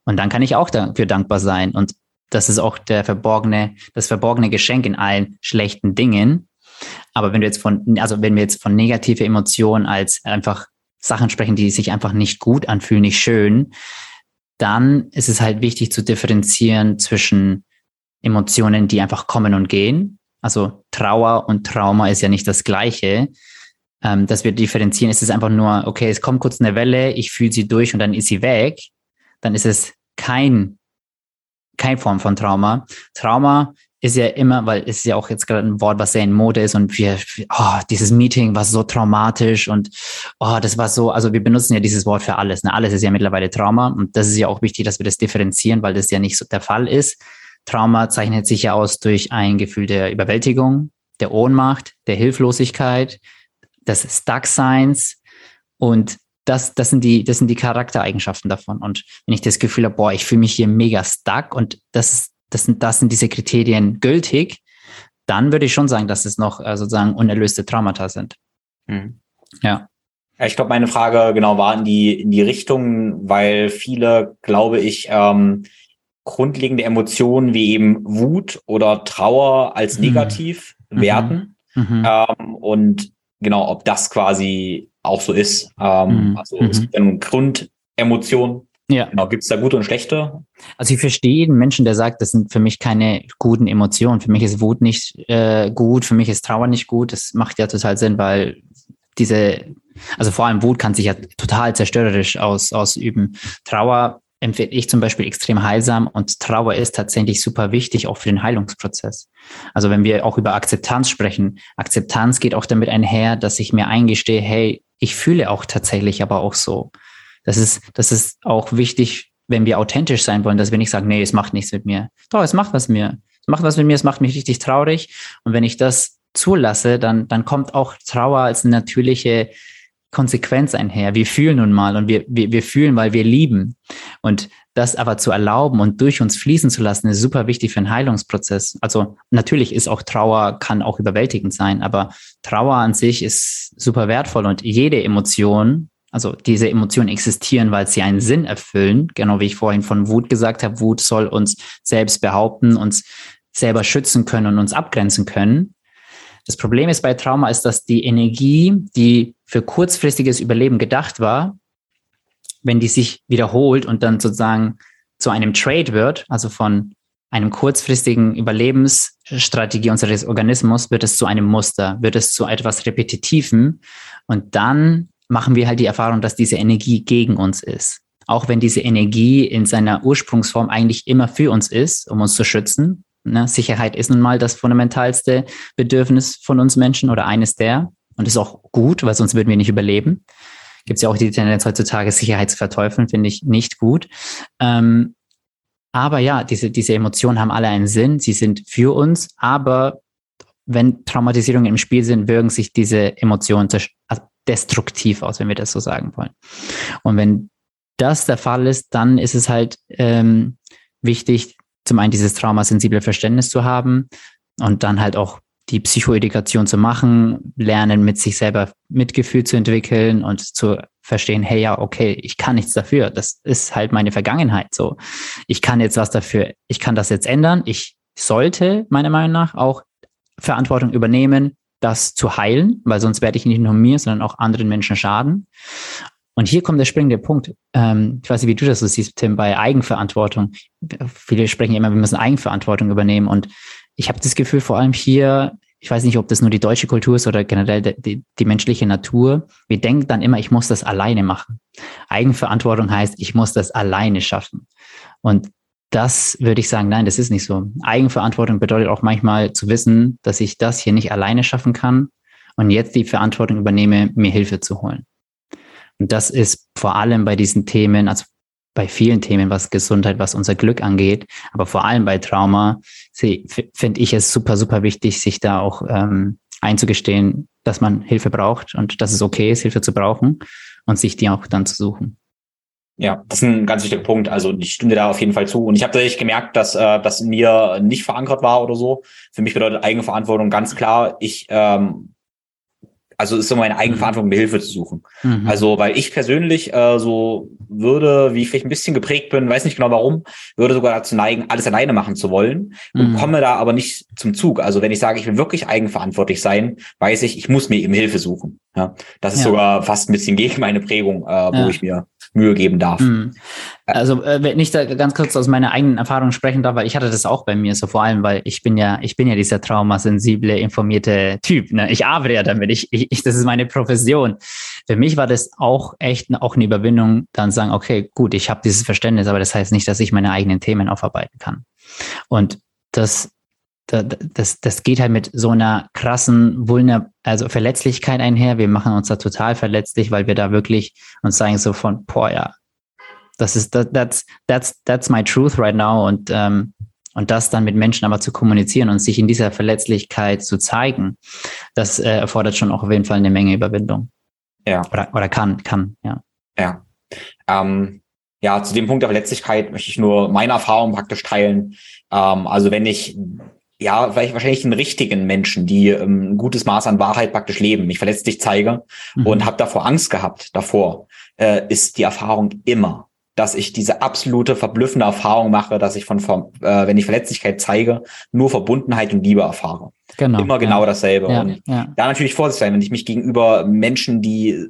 Speaker 1: Und dann kann ich auch dafür dankbar sein. Und das ist auch der verborgene, das verborgene Geschenk in allen schlechten Dingen. Aber wenn du jetzt von, also wenn wir jetzt von negative Emotionen als einfach Sachen sprechen, die sich einfach nicht gut anfühlen, nicht schön, dann ist es halt wichtig zu differenzieren zwischen Emotionen, die einfach kommen und gehen. Also Trauer und Trauma ist ja nicht das Gleiche. Ähm, dass wir differenzieren, es ist einfach nur, okay, es kommt kurz eine Welle, ich fühle sie durch und dann ist sie weg. Dann ist es kein, kein Form von Trauma. Trauma ist ja immer, weil es ist ja auch jetzt gerade ein Wort, was sehr in Mode ist und wir, oh, dieses Meeting war so traumatisch und oh, das war so, also wir benutzen ja dieses Wort für alles. Ne? Alles ist ja mittlerweile Trauma und das ist ja auch wichtig, dass wir das differenzieren, weil das ja nicht so der Fall ist. Trauma zeichnet sich ja aus durch ein Gefühl der Überwältigung, der Ohnmacht, der Hilflosigkeit, des Stuckseins und das, das, sind die, das sind die Charaktereigenschaften davon. Und wenn ich das Gefühl habe, boah, ich fühle mich hier mega stuck und das, das, sind, das sind diese Kriterien gültig, dann würde ich schon sagen, dass es noch äh, sozusagen unerlöste Traumata sind.
Speaker 2: Mhm. Ja. Ich glaube, meine Frage genau war in die, in die Richtung, weil viele, glaube ich, ähm, grundlegende Emotionen wie eben Wut oder Trauer als mhm. negativ mhm. werten. Mhm. Ähm, und genau, ob das quasi auch so ist. Ähm, mhm. Also es mhm. gibt ja nun Grundemotionen, Ja. Genau, gibt es da gute und schlechte?
Speaker 1: Also ich verstehe jeden Menschen, der sagt, das sind für mich keine guten Emotionen. Für mich ist Wut nicht äh, gut, für mich ist Trauer nicht gut. Das macht ja total Sinn, weil diese, also vor allem Wut kann sich ja total zerstörerisch aus, ausüben. Trauer empfinde ich zum Beispiel extrem heilsam und Trauer ist tatsächlich super wichtig, auch für den Heilungsprozess. Also wenn wir auch über Akzeptanz sprechen, Akzeptanz geht auch damit einher, dass ich mir eingestehe, hey, ich fühle auch tatsächlich aber auch so. Das ist, das ist auch wichtig, wenn wir authentisch sein wollen, dass wir nicht sagen, nee, es macht nichts mit mir. Doch, es macht was mit mir. Es macht was mit mir, es macht mich richtig traurig. Und wenn ich das zulasse, dann, dann kommt auch Trauer als eine natürliche Konsequenz einher. Wir fühlen nun mal und wir, wir, wir fühlen, weil wir lieben. Und das aber zu erlauben und durch uns fließen zu lassen, ist super wichtig für einen Heilungsprozess. Also natürlich ist auch Trauer, kann auch überwältigend sein, aber Trauer an sich ist super wertvoll und jede Emotion, also diese Emotionen existieren, weil sie einen Sinn erfüllen, genau wie ich vorhin von Wut gesagt habe, Wut soll uns selbst behaupten, uns selber schützen können und uns abgrenzen können. Das Problem ist bei Trauma ist, dass die Energie, die für kurzfristiges Überleben gedacht war, wenn die sich wiederholt und dann sozusagen zu einem Trade wird, also von einem kurzfristigen Überlebensstrategie unseres Organismus, wird es zu einem Muster, wird es zu etwas Repetitivem. Und dann machen wir halt die Erfahrung, dass diese Energie gegen uns ist. Auch wenn diese Energie in seiner Ursprungsform eigentlich immer für uns ist, um uns zu schützen, Ne? Sicherheit ist nun mal das fundamentalste Bedürfnis von uns Menschen oder eines der. Und ist auch gut, weil sonst würden wir nicht überleben. Gibt es ja auch die Tendenz heutzutage, Sicherheit zu verteufeln, finde ich nicht gut. Ähm, aber ja, diese, diese Emotionen haben alle einen Sinn. Sie sind für uns, aber wenn Traumatisierungen im Spiel sind, wirken sich diese Emotionen destruktiv aus, wenn wir das so sagen wollen. Und wenn das der Fall ist, dann ist es halt ähm, wichtig, zum einen dieses traumasensible Verständnis zu haben und dann halt auch die Psychoedukation zu machen, lernen, mit sich selber Mitgefühl zu entwickeln und zu verstehen, hey, ja, okay, ich kann nichts dafür. Das ist halt meine Vergangenheit so. Ich kann jetzt was dafür, ich kann das jetzt ändern. Ich sollte, meiner Meinung nach, auch Verantwortung übernehmen, das zu heilen, weil sonst werde ich nicht nur mir, sondern auch anderen Menschen schaden. Und hier kommt der springende Punkt. Ähm, ich weiß nicht, wie du das so siehst, Tim, bei Eigenverantwortung. Viele sprechen immer, wir müssen Eigenverantwortung übernehmen. Und ich habe das Gefühl, vor allem hier, ich weiß nicht, ob das nur die deutsche Kultur ist oder generell die, die, die menschliche Natur. Wir denken dann immer, ich muss das alleine machen. Eigenverantwortung heißt, ich muss das alleine schaffen. Und das würde ich sagen, nein, das ist nicht so. Eigenverantwortung bedeutet auch manchmal zu wissen, dass ich das hier nicht alleine schaffen kann und jetzt die Verantwortung übernehme, mir Hilfe zu holen. Und das ist vor allem bei diesen Themen, also bei vielen Themen, was Gesundheit, was unser Glück angeht, aber vor allem bei Trauma, finde ich es super, super wichtig, sich da auch ähm, einzugestehen, dass man Hilfe braucht und dass es okay ist, Hilfe zu brauchen und sich die auch dann zu suchen.
Speaker 2: Ja, das ist ein ganz wichtiger Punkt. Also ich stimme dir da auf jeden Fall zu. Und ich habe tatsächlich gemerkt, dass äh, das in mir nicht verankert war oder so. Für mich bedeutet Eigenverantwortung ganz klar, ich ähm, also ist so meine Eigenverantwortung, mir Hilfe zu suchen. Mhm. Also, weil ich persönlich äh, so würde, wie ich vielleicht ein bisschen geprägt bin, weiß nicht genau warum, würde sogar dazu neigen, alles alleine machen zu wollen und mhm. komme da aber nicht zum Zug. Also wenn ich sage, ich will wirklich eigenverantwortlich sein, weiß ich, ich muss mir eben Hilfe suchen. Ja, das ist ja. sogar fast ein bisschen gegen meine Prägung, äh, wo ja. ich mir Mühe geben darf. Mhm.
Speaker 1: Also äh, wenn ich da ganz kurz aus meiner eigenen Erfahrung sprechen darf, weil ich hatte das auch bei mir, so vor allem, weil ich bin ja, ich bin ja dieser traumasensible, informierte Typ. Ne? Ich arbeite ja damit. Ich, ich, das ist meine Profession. Für mich war das auch echt auch eine Überwindung, dann sagen, okay, gut, ich habe dieses Verständnis, aber das heißt nicht, dass ich meine eigenen Themen aufarbeiten kann. Und das das, das geht halt mit so einer krassen Vulner, also Verletzlichkeit einher. Wir machen uns da total verletzlich, weil wir da wirklich uns sagen so von, boah, ja, das ist, that, that's, that's, that's my truth right now und, ähm, und das dann mit Menschen aber zu kommunizieren und sich in dieser Verletzlichkeit zu zeigen, das äh, erfordert schon auch auf jeden Fall eine Menge Überwindung. Ja. Oder, oder kann, kann, ja.
Speaker 2: Ja. Ähm, ja, zu dem Punkt der Verletzlichkeit möchte ich nur meine Erfahrung praktisch teilen. Ähm, also wenn ich ja, vielleicht wahrscheinlich den richtigen Menschen, die ähm, ein gutes Maß an Wahrheit praktisch leben, mich verletzlich zeige mhm. und habe davor Angst gehabt, davor, äh, ist die Erfahrung immer, dass ich diese absolute verblüffende Erfahrung mache, dass ich von, von äh, wenn ich Verletzlichkeit zeige, nur Verbundenheit und Liebe erfahre. Genau. Immer genau ja. dasselbe. Ja, und ja. da natürlich vorsichtig sein, wenn ich mich gegenüber Menschen, die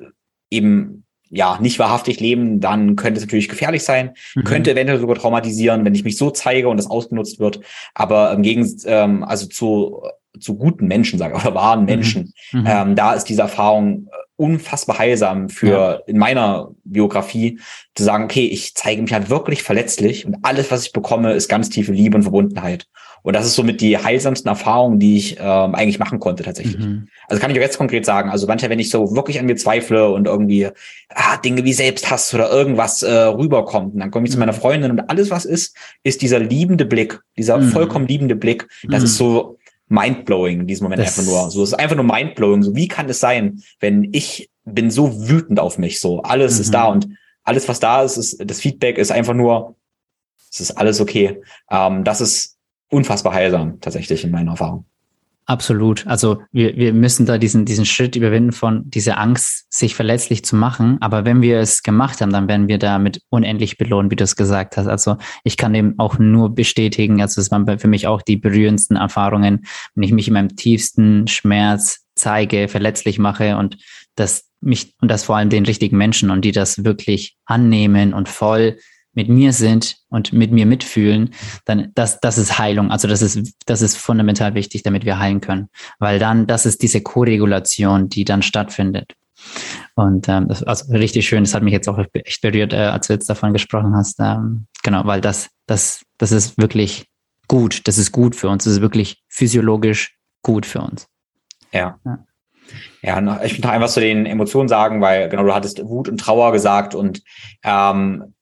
Speaker 2: eben ja, nicht wahrhaftig leben, dann könnte es natürlich gefährlich sein, mhm. könnte eventuell sogar traumatisieren, wenn ich mich so zeige und das ausgenutzt wird. Aber im Gegensatz, ähm, also zu, zu guten Menschen, sage ich, oder wahren mhm. Menschen, mhm. ähm, da ist diese Erfahrung unfassbar heilsam für ja. in meiner Biografie zu sagen, okay, ich zeige mich halt wirklich verletzlich und alles, was ich bekomme, ist ganz tiefe Liebe und Verbundenheit. Und das ist somit die heilsamsten Erfahrungen, die ich ähm, eigentlich machen konnte tatsächlich. Mhm. Also kann ich auch jetzt konkret sagen. Also manchmal, wenn ich so wirklich an mir zweifle und irgendwie ah, Dinge wie Selbsthass oder irgendwas äh, rüberkommt, und dann komme ich mhm. zu meiner mhm. Freundin und alles, was ist, ist dieser liebende Blick, dieser mhm. vollkommen liebende Blick. Das ist mhm. so mindblowing in diesem Moment das einfach nur. So, es ist einfach nur mindblowing. So, wie kann es sein, wenn ich bin so wütend auf mich? So, alles ist da und alles, was da ist, ist, das Feedback ist einfach nur, es ist alles okay. Ähm, das ist unfassbar heilsam, tatsächlich in meiner Erfahrung.
Speaker 1: Absolut. Also wir, wir müssen da diesen, diesen Schritt überwinden von dieser Angst, sich verletzlich zu machen. Aber wenn wir es gemacht haben, dann werden wir damit unendlich belohnt, wie du es gesagt hast. Also ich kann dem auch nur bestätigen, also es waren für mich auch die berührendsten Erfahrungen, wenn ich mich in meinem tiefsten Schmerz zeige, verletzlich mache und das mich und das vor allem den richtigen Menschen und die das wirklich annehmen und voll mit mir sind und mit mir mitfühlen, dann das, das ist Heilung. Also das ist, das ist fundamental wichtig, damit wir heilen können. Weil dann, das ist diese Koregulation, die dann stattfindet. Und ähm, das also richtig schön, das hat mich jetzt auch echt berührt, äh, als du jetzt davon gesprochen hast. Ähm, genau, weil das, das, das ist wirklich gut. Das ist gut für uns. Das ist wirklich physiologisch gut für uns.
Speaker 2: Ja. ja. Ja, ich will noch einfach zu den Emotionen sagen, weil genau du hattest Wut und Trauer gesagt und ähm,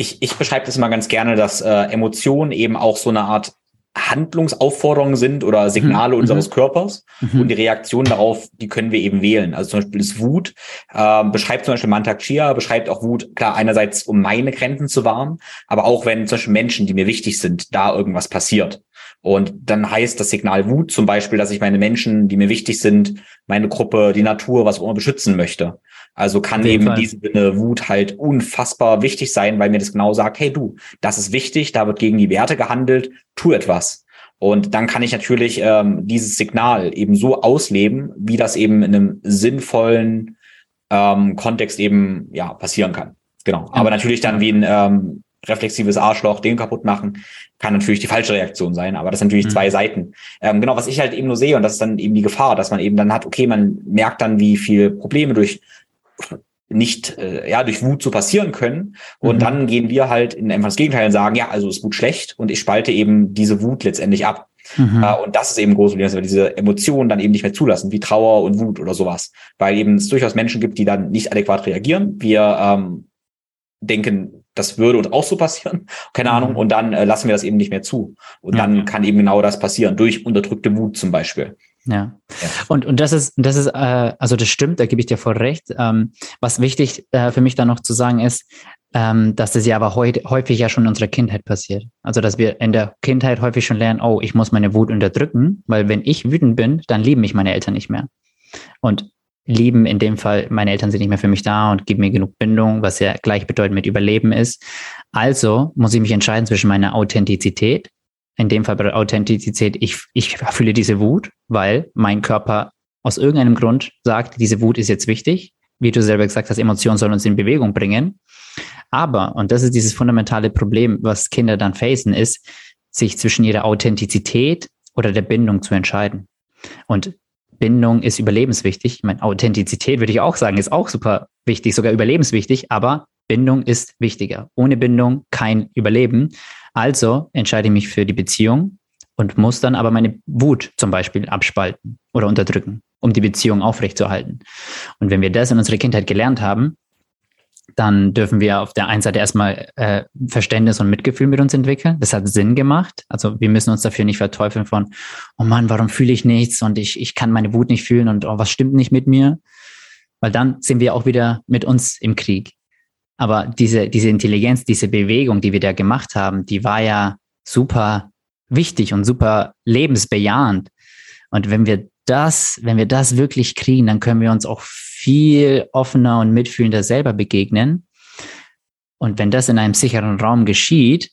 Speaker 2: ich, ich beschreibe das immer ganz gerne, dass äh, Emotionen eben auch so eine Art Handlungsaufforderungen sind oder Signale mhm. unseres Körpers mhm. und die Reaktion darauf, die können wir eben wählen. Also zum Beispiel ist Wut, äh, beschreibt zum Beispiel Mantak Chia, beschreibt auch Wut, klar, einerseits um meine Grenzen zu wahren, aber auch wenn zum Beispiel Menschen, die mir wichtig sind, da irgendwas passiert. Und dann heißt das Signal Wut zum Beispiel, dass ich meine Menschen, die mir wichtig sind, meine Gruppe, die Natur, was auch immer beschützen möchte. Also kann eben in diesem Sinne Wut halt unfassbar wichtig sein, weil mir das genau sagt, hey du, das ist wichtig, da wird gegen die Werte gehandelt, tu etwas. Und dann kann ich natürlich ähm, dieses Signal eben so ausleben, wie das eben in einem sinnvollen ähm, Kontext eben ja passieren kann. Genau. Aber natürlich dann wie ein ähm, reflexives Arschloch den kaputt machen, kann natürlich die falsche Reaktion sein, aber das sind natürlich mhm. zwei Seiten. Ähm, genau, was ich halt eben nur sehe, und das ist dann eben die Gefahr, dass man eben dann hat, okay, man merkt dann, wie viel Probleme durch nicht äh, ja durch Wut so passieren können und mhm. dann gehen wir halt in einfach das Gegenteil und sagen ja also ist Wut schlecht und ich spalte eben diese Wut letztendlich ab mhm. äh, und das ist eben groß dass wir diese Emotionen dann eben nicht mehr zulassen wie Trauer und Wut oder sowas weil eben es durchaus Menschen gibt die dann nicht adäquat reagieren wir ähm, denken das würde uns auch so passieren keine Ahnung mhm. und dann äh, lassen wir das eben nicht mehr zu und ja. dann kann eben genau das passieren durch unterdrückte Wut zum Beispiel
Speaker 1: ja. ja. Und, und das ist, das ist, äh, also das stimmt, da gebe ich dir voll recht. Ähm, was wichtig äh, für mich dann noch zu sagen ist, ähm, dass das ja aber heute häufig ja schon in unserer Kindheit passiert. Also dass wir in der Kindheit häufig schon lernen, oh, ich muss meine Wut unterdrücken, weil wenn ich wütend bin, dann lieben mich meine Eltern nicht mehr. Und lieben in dem Fall, meine Eltern sind nicht mehr für mich da und geben mir genug Bindung, was ja gleichbedeutend mit Überleben ist. Also muss ich mich entscheiden zwischen meiner Authentizität in dem Fall bei Authentizität, ich, ich fühle diese Wut, weil mein Körper aus irgendeinem Grund sagt, diese Wut ist jetzt wichtig. Wie du selber gesagt hast, Emotionen sollen uns in Bewegung bringen. Aber, und das ist dieses fundamentale Problem, was Kinder dann facen, ist, sich zwischen ihrer Authentizität oder der Bindung zu entscheiden. Und Bindung ist überlebenswichtig. Ich meine, Authentizität würde ich auch sagen, ist auch super wichtig, sogar überlebenswichtig, aber Bindung ist wichtiger. Ohne Bindung kein Überleben. Also entscheide ich mich für die Beziehung und muss dann aber meine Wut zum Beispiel abspalten oder unterdrücken, um die Beziehung aufrechtzuerhalten. Und wenn wir das in unserer Kindheit gelernt haben, dann dürfen wir auf der einen Seite erstmal äh, Verständnis und Mitgefühl mit uns entwickeln. Das hat Sinn gemacht. Also wir müssen uns dafür nicht verteufeln von, oh Mann, warum fühle ich nichts und ich, ich kann meine Wut nicht fühlen und oh, was stimmt nicht mit mir? Weil dann sind wir auch wieder mit uns im Krieg. Aber diese, diese Intelligenz, diese Bewegung, die wir da gemacht haben, die war ja super wichtig und super lebensbejahend. Und wenn wir das, wenn wir das wirklich kriegen, dann können wir uns auch viel offener und mitfühlender selber begegnen. Und wenn das in einem sicheren Raum geschieht,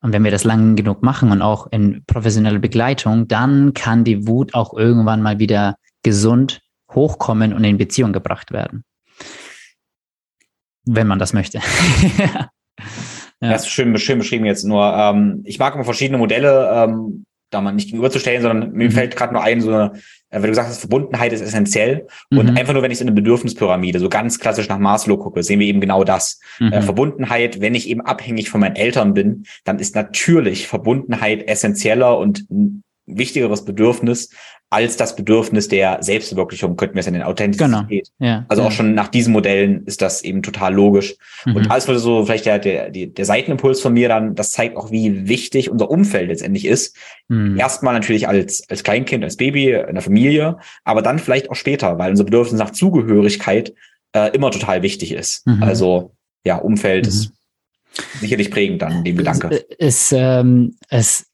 Speaker 1: und wenn wir das lang genug machen und auch in professioneller Begleitung, dann kann die Wut auch irgendwann mal wieder gesund hochkommen und in Beziehung gebracht werden. Wenn man das möchte.
Speaker 2: ja. Das ist schön, schön beschrieben jetzt nur. Ähm, ich mag immer verschiedene Modelle, ähm, da man nicht gegenüberzustellen, sondern mir mhm. fällt gerade nur ein, so eine, äh, wenn du gesagt hast, Verbundenheit ist essentiell. Mhm. Und einfach nur, wenn ich so eine Bedürfnispyramide, so ganz klassisch nach Maslow gucke, sehen wir eben genau das. Mhm. Äh, Verbundenheit, wenn ich eben abhängig von meinen Eltern bin, dann ist natürlich Verbundenheit essentieller und ein wichtigeres Bedürfnis als das Bedürfnis der Selbstverwirklichung, könnten wir es nennen, Authentizität. Genau. Ja, also ja. auch schon nach diesen Modellen ist das eben total logisch. Mhm. Und alles würde so vielleicht der, der, der Seitenimpuls von mir dann, das zeigt auch, wie wichtig unser Umfeld letztendlich ist. Mhm. Erstmal natürlich als, als Kleinkind, als Baby, in der Familie, aber dann vielleicht auch später, weil unser Bedürfnis nach Zugehörigkeit äh, immer total wichtig ist. Mhm. Also ja, Umfeld ist mhm. sicherlich prägend dann dem Gedanke.
Speaker 1: Es, ähm, es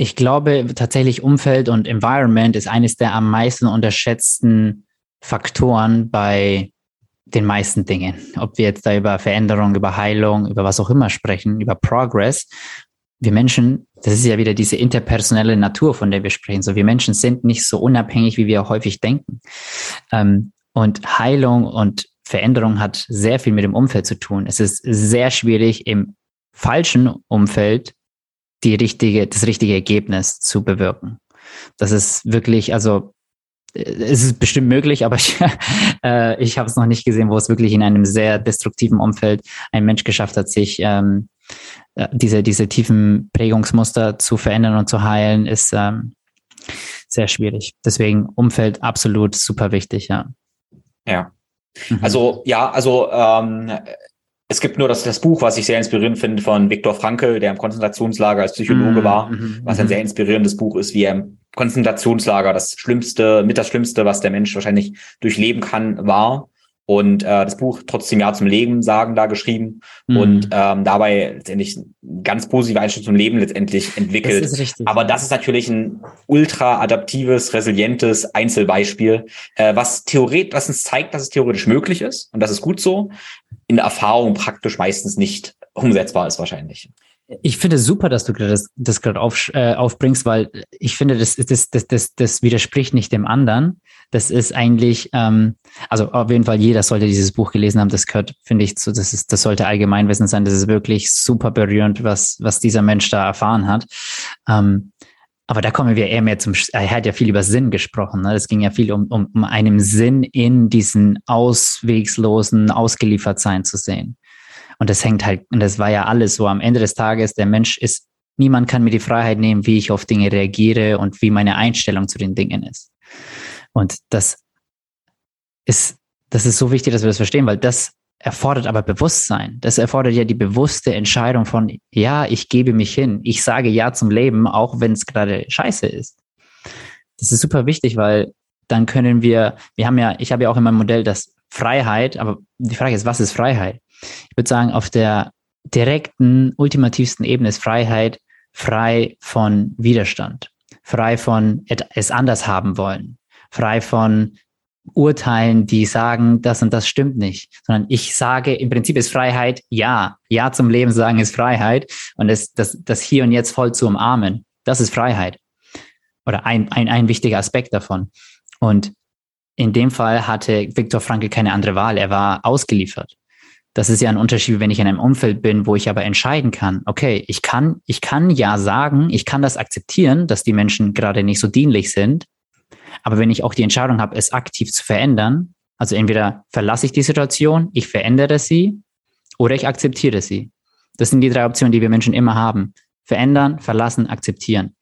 Speaker 1: ich glaube tatsächlich Umfeld und Environment ist eines der am meisten unterschätzten Faktoren bei den meisten Dingen. Ob wir jetzt da über Veränderung, über Heilung, über was auch immer sprechen, über Progress. Wir Menschen, das ist ja wieder diese interpersonelle Natur, von der wir sprechen. So, wir Menschen sind nicht so unabhängig, wie wir häufig denken. Ähm, und Heilung und Veränderung hat sehr viel mit dem Umfeld zu tun. Es ist sehr schwierig, im falschen Umfeld die richtige, das richtige Ergebnis zu bewirken. Das ist wirklich, also äh, es ist bestimmt möglich, aber ich, äh, ich habe es noch nicht gesehen, wo es wirklich in einem sehr destruktiven Umfeld ein Mensch geschafft hat, sich ähm, äh, diese, diese tiefen Prägungsmuster zu verändern und zu heilen, ist ähm, sehr schwierig. Deswegen Umfeld absolut super wichtig, ja.
Speaker 2: Ja. Mhm. Also ja, also ähm, es gibt nur das, das Buch, was ich sehr inspirierend finde, von Viktor Frankl, der im Konzentrationslager als Psychologe mm, war, mm, was ein sehr inspirierendes Buch ist, wie er im Konzentrationslager das Schlimmste, mit das Schlimmste, was der Mensch wahrscheinlich durchleben kann, war und äh, das Buch trotzdem Ja zum Leben sagen da geschrieben mhm. und ähm, dabei letztendlich ganz positive Einstellung zum Leben letztendlich entwickelt. Das ist richtig. Aber das ist natürlich ein ultra adaptives, resilientes Einzelbeispiel, äh, was theoretisch, was uns zeigt, dass es theoretisch möglich ist und das ist gut so, in der Erfahrung praktisch meistens nicht umsetzbar ist wahrscheinlich.
Speaker 1: Ich finde super, dass du das, das gerade auf, äh, aufbringst, weil ich finde, das, das, das, das, das widerspricht nicht dem anderen. Das ist eigentlich, ähm, also auf jeden Fall jeder sollte dieses Buch gelesen haben. Das gehört, finde ich, so, das ist, das sollte Allgemeinwissen sein. Das ist wirklich super berührend, was, was dieser Mensch da erfahren hat. Ähm, aber da kommen wir eher mehr zum, er hat ja viel über Sinn gesprochen. Ne? Es ging ja viel um, um, um einen Sinn in diesen auswegslosen Ausgeliefertsein zu sehen. Und das hängt halt, und das war ja alles so am Ende des Tages, der Mensch ist, niemand kann mir die Freiheit nehmen, wie ich auf Dinge reagiere und wie meine Einstellung zu den Dingen ist. Und das ist, das ist so wichtig, dass wir das verstehen, weil das erfordert aber Bewusstsein. Das erfordert ja die bewusste Entscheidung von, ja, ich gebe mich hin. Ich sage Ja zum Leben, auch wenn es gerade scheiße ist. Das ist super wichtig, weil dann können wir, wir haben ja, ich habe ja auch in meinem Modell das Freiheit, aber die Frage ist, was ist Freiheit? Ich würde sagen, auf der direkten, ultimativsten Ebene ist Freiheit frei von Widerstand, frei von es anders haben wollen, frei von Urteilen, die sagen, das und das stimmt nicht, sondern ich sage, im Prinzip ist Freiheit ja. Ja zum Leben sagen ist Freiheit und das, das, das hier und jetzt voll zu umarmen, das ist Freiheit. Oder ein, ein, ein wichtiger Aspekt davon. Und in dem Fall hatte Viktor Frankl keine andere Wahl. Er war ausgeliefert. Das ist ja ein Unterschied, wenn ich in einem Umfeld bin, wo ich aber entscheiden kann, okay, ich kann, ich kann ja sagen, ich kann das akzeptieren, dass die Menschen gerade nicht so dienlich sind. Aber wenn ich auch die Entscheidung habe, es aktiv zu verändern, also entweder verlasse ich die Situation, ich verändere sie oder ich akzeptiere sie. Das sind die drei Optionen, die wir Menschen immer haben. Verändern, verlassen, akzeptieren.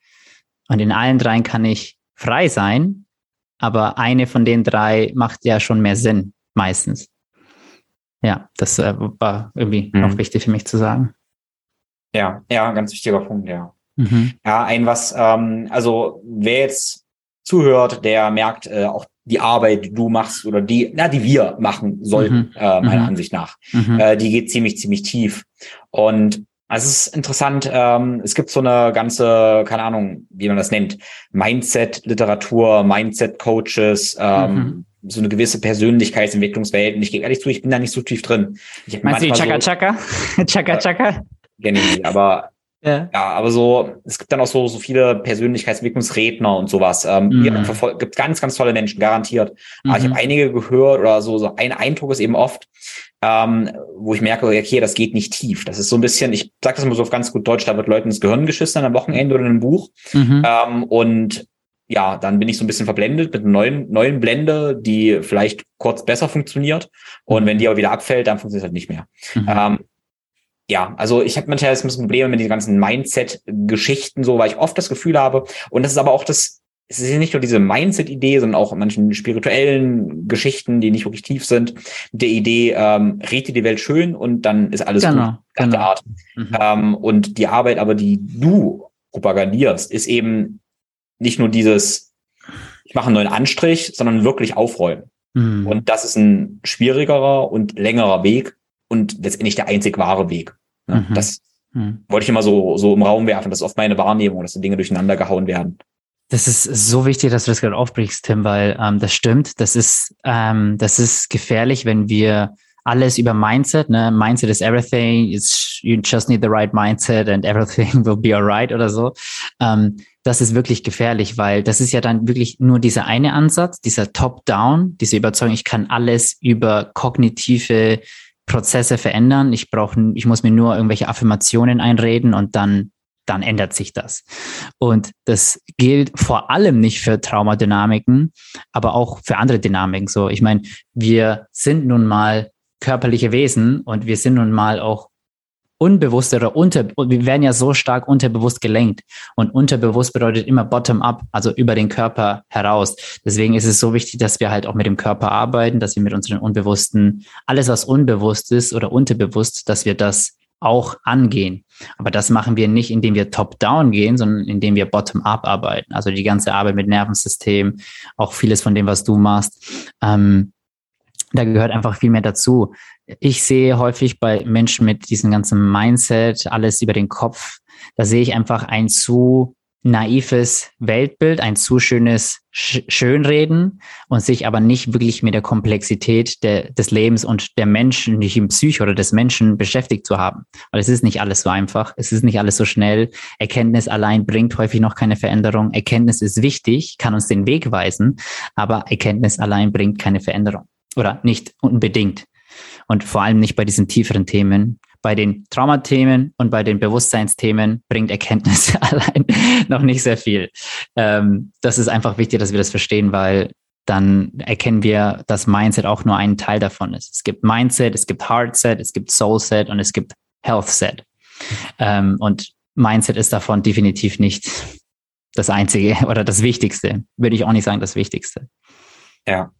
Speaker 1: Und in allen dreien kann ich frei sein, aber eine von den drei macht ja schon mehr Sinn, meistens ja, das äh, war irgendwie mhm. noch wichtig für mich zu sagen.
Speaker 2: Ja, ja, ganz wichtiger Punkt, ja. Mhm. Ja, ein was, ähm, also wer jetzt zuhört, der merkt äh, auch die Arbeit, die du machst oder die, na, die wir machen sollten, mhm. äh, meiner mhm. Ansicht nach, mhm. äh, die geht ziemlich, ziemlich tief. Und es ist interessant, ähm, es gibt so eine ganze, keine Ahnung, wie man das nennt, Mindset-Literatur, Mindset-Coaches, ähm, mhm so eine gewisse Persönlichkeitsentwicklungswelt. Und ich gebe ehrlich zu, ich bin da nicht so tief drin.
Speaker 1: Meinst du die Chaka so, Chaka? Chaka Chaka?
Speaker 2: Kenne ich nicht, aber Ja. ja, aber so, es gibt dann auch so, so viele Persönlichkeitsentwicklungsredner und sowas. Ähm, mhm. Gibt ganz, ganz tolle Menschen, garantiert. Mhm. Aber ich habe einige gehört oder so, so ein Eindruck ist eben oft, ähm, wo ich merke, okay, das geht nicht tief. Das ist so ein bisschen, ich sage das mal so auf ganz gut Deutsch, da wird Leuten ins Gehirn geschissen am Wochenende oder in einem Buch. Mhm. Ähm, und ja, dann bin ich so ein bisschen verblendet mit einer neuen, neuen Blende, die vielleicht kurz besser funktioniert. Und wenn die aber wieder abfällt, dann funktioniert es halt nicht mehr. Mhm. Ähm, ja, also ich habe manchmal ein bisschen Probleme mit den ganzen Mindset-Geschichten, so, weil ich oft das Gefühl habe, und das ist aber auch das, es ist nicht nur diese Mindset-Idee, sondern auch manchen spirituellen Geschichten, die nicht wirklich tief sind, der Idee, ähm, rede die Welt schön und dann ist alles
Speaker 1: genau, gut. Genau.
Speaker 2: Art. Mhm. Ähm, und die Arbeit aber, die du propagandierst, ist eben nicht nur dieses, ich mache einen neuen Anstrich, sondern wirklich aufräumen. Mhm. Und das ist ein schwierigerer und längerer Weg und letztendlich der einzig wahre Weg. Ne? Mhm. Das mhm. wollte ich immer so, so im Raum werfen. Das ist oft meine Wahrnehmung, dass die Dinge durcheinander gehauen werden.
Speaker 1: Das ist so wichtig, dass du das gerade aufbrichst, Tim, weil ähm, das stimmt. Das ist, ähm, das ist gefährlich, wenn wir alles über Mindset, ne? Mindset is everything. It's, you just need the right mindset and everything will be alright oder so. Ähm, das ist wirklich gefährlich, weil das ist ja dann wirklich nur dieser eine Ansatz, dieser Top-Down, diese Überzeugung, ich kann alles über kognitive Prozesse verändern. Ich brauche, ich muss mir nur irgendwelche Affirmationen einreden und dann, dann ändert sich das. Und das gilt vor allem nicht für Traumadynamiken, aber auch für andere Dynamiken. So, ich meine, wir sind nun mal körperliche Wesen und wir sind nun mal auch unbewusst oder unter, wir werden ja so stark unterbewusst gelenkt. Und unterbewusst bedeutet immer bottom-up, also über den Körper heraus. Deswegen ist es so wichtig, dass wir halt auch mit dem Körper arbeiten, dass wir mit unseren Unbewussten, alles was unbewusst ist oder unterbewusst, dass wir das auch angehen. Aber das machen wir nicht, indem wir top-down gehen, sondern indem wir bottom-up arbeiten. Also die ganze Arbeit mit Nervensystem, auch vieles von dem, was du machst. Ähm, da gehört einfach viel mehr dazu. Ich sehe häufig bei Menschen mit diesem ganzen Mindset, alles über den Kopf, da sehe ich einfach ein zu naives Weltbild, ein zu schönes Sch Schönreden und sich aber nicht wirklich mit der Komplexität der, des Lebens und der Menschen, nicht im Psyche oder des Menschen beschäftigt zu haben. Weil es ist nicht alles so einfach, es ist nicht alles so schnell. Erkenntnis allein bringt häufig noch keine Veränderung. Erkenntnis ist wichtig, kann uns den Weg weisen, aber Erkenntnis allein bringt keine Veränderung oder nicht unbedingt. Und vor allem nicht bei diesen tieferen Themen. Bei den Traumathemen und bei den Bewusstseinsthemen bringt Erkenntnis allein noch nicht sehr viel. Ähm, das ist einfach wichtig, dass wir das verstehen, weil dann erkennen wir, dass Mindset auch nur ein Teil davon ist. Es gibt Mindset, es gibt Heartset, es gibt Soulset und es gibt Healthset. Ähm, und Mindset ist davon definitiv nicht das Einzige oder das Wichtigste. Würde ich auch nicht sagen, das Wichtigste.
Speaker 2: Ja.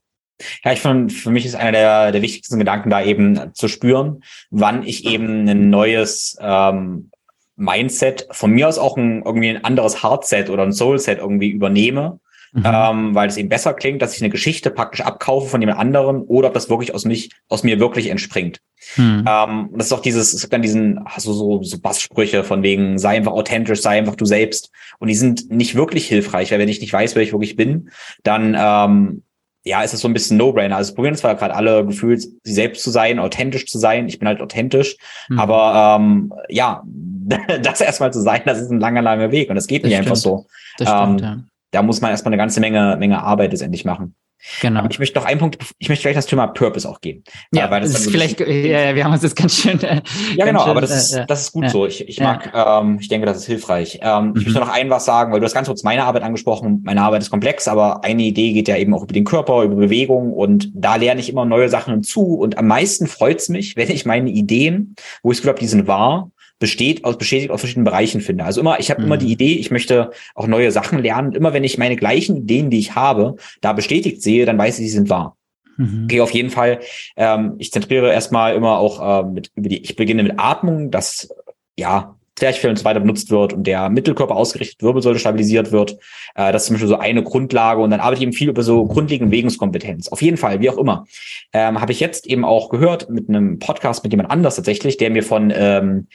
Speaker 2: Ja, ich finde, für mich ist einer der, der wichtigsten Gedanken da eben zu spüren, wann ich eben ein neues ähm, Mindset, von mir aus auch ein, irgendwie ein anderes Heartset oder ein Soulset irgendwie übernehme, mhm. ähm, weil es eben besser klingt, dass ich eine Geschichte praktisch abkaufe von jemand anderem oder ob das wirklich aus mich, aus mir wirklich entspringt. Mhm. Ähm, das ist auch dieses, es gibt dann diesen, also so, so Basssprüche von wegen, sei einfach authentisch, sei einfach du selbst. Und die sind nicht wirklich hilfreich, weil wenn ich nicht weiß, wer ich wirklich bin, dann ähm, ja, ist es so ein bisschen No-Brainer. Also probieren zwar gerade alle gefühlt, sie selbst zu sein, authentisch zu sein. Ich bin halt authentisch. Mhm. Aber ähm, ja, das erstmal zu sein, das ist ein langer, langer Weg. Und das geht das nicht stimmt. einfach so. Das stimmt, ähm, ja. Da muss man erstmal eine ganze Menge, Menge Arbeit letztendlich machen. Genau. Aber ich möchte noch einen Punkt, ich möchte gleich das Thema Purpose auch gehen.
Speaker 1: Ja, weil das, das ist vielleicht, ja, wir haben uns das ganz schön. Äh,
Speaker 2: ja, genau, schön, aber das ist, äh, das ist gut äh, so. Ich, ich mag, ähm, ich denke, das ist hilfreich. Ähm, mhm. Ich möchte noch ein was sagen, weil du hast ganz kurz meine Arbeit angesprochen. Meine Arbeit ist komplex, aber eine Idee geht ja eben auch über den Körper, über Bewegung und da lerne ich immer neue Sachen hinzu und am meisten freut's mich, wenn ich meine Ideen, wo ich glaube, die sind wahr, besteht aus, bestätigt aus verschiedenen Bereichen finde. Also immer, ich habe mhm. immer die Idee, ich möchte auch neue Sachen lernen. Immer wenn ich meine gleichen Ideen, die ich habe, da bestätigt sehe, dann weiß ich, sie sind wahr. Mhm. Okay, auf jeden Fall. Ähm, ich zentriere erstmal immer auch äh, mit über die, ich beginne mit Atmung, dass ja Zwerchfell und so weiter benutzt wird und der Mittelkörper ausgerichtet Wirbelsäule stabilisiert wird. Äh, das ist zum Beispiel so eine Grundlage und dann arbeite ich eben viel über so grundlegende Bewegungskompetenz. Auf jeden Fall, wie auch immer. Ähm, Habe ich jetzt eben auch gehört mit einem Podcast mit jemand anders tatsächlich, der mir von ähm,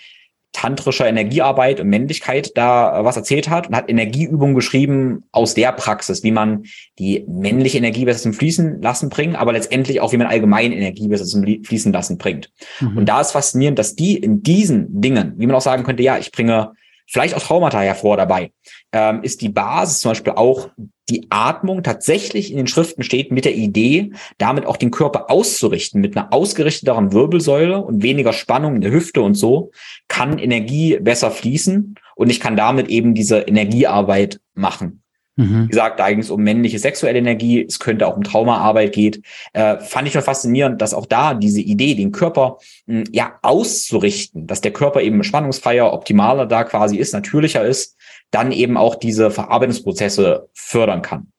Speaker 2: tantrischer Energiearbeit und Männlichkeit da äh, was erzählt hat und hat Energieübungen geschrieben aus der Praxis, wie man die männliche Energie besser zum Fließen lassen bringt, aber letztendlich auch, wie man allgemein Energie besser zum Fließen lassen bringt. Mhm. Und da ist faszinierend, dass die in diesen Dingen, wie man auch sagen könnte, ja, ich bringe vielleicht auch Traumata hervor dabei, ähm, ist die Basis zum Beispiel auch die Atmung tatsächlich in den Schriften steht mit der Idee, damit auch den Körper auszurichten, mit einer ausgerichteteren Wirbelsäule und weniger Spannung in der Hüfte und so, kann Energie besser fließen und ich kann damit eben diese Energiearbeit machen. Mhm. Wie gesagt, da ging es um männliche sexuelle Energie, es könnte auch um Traumaarbeit geht. Äh, fand ich schon faszinierend, dass auch da diese Idee, den Körper mh, hm, ja auszurichten, dass der Körper eben spannungsfreier, optimaler da quasi ist, natürlicher ist, dann eben auch diese Verarbeitungsprozesse fördern kann.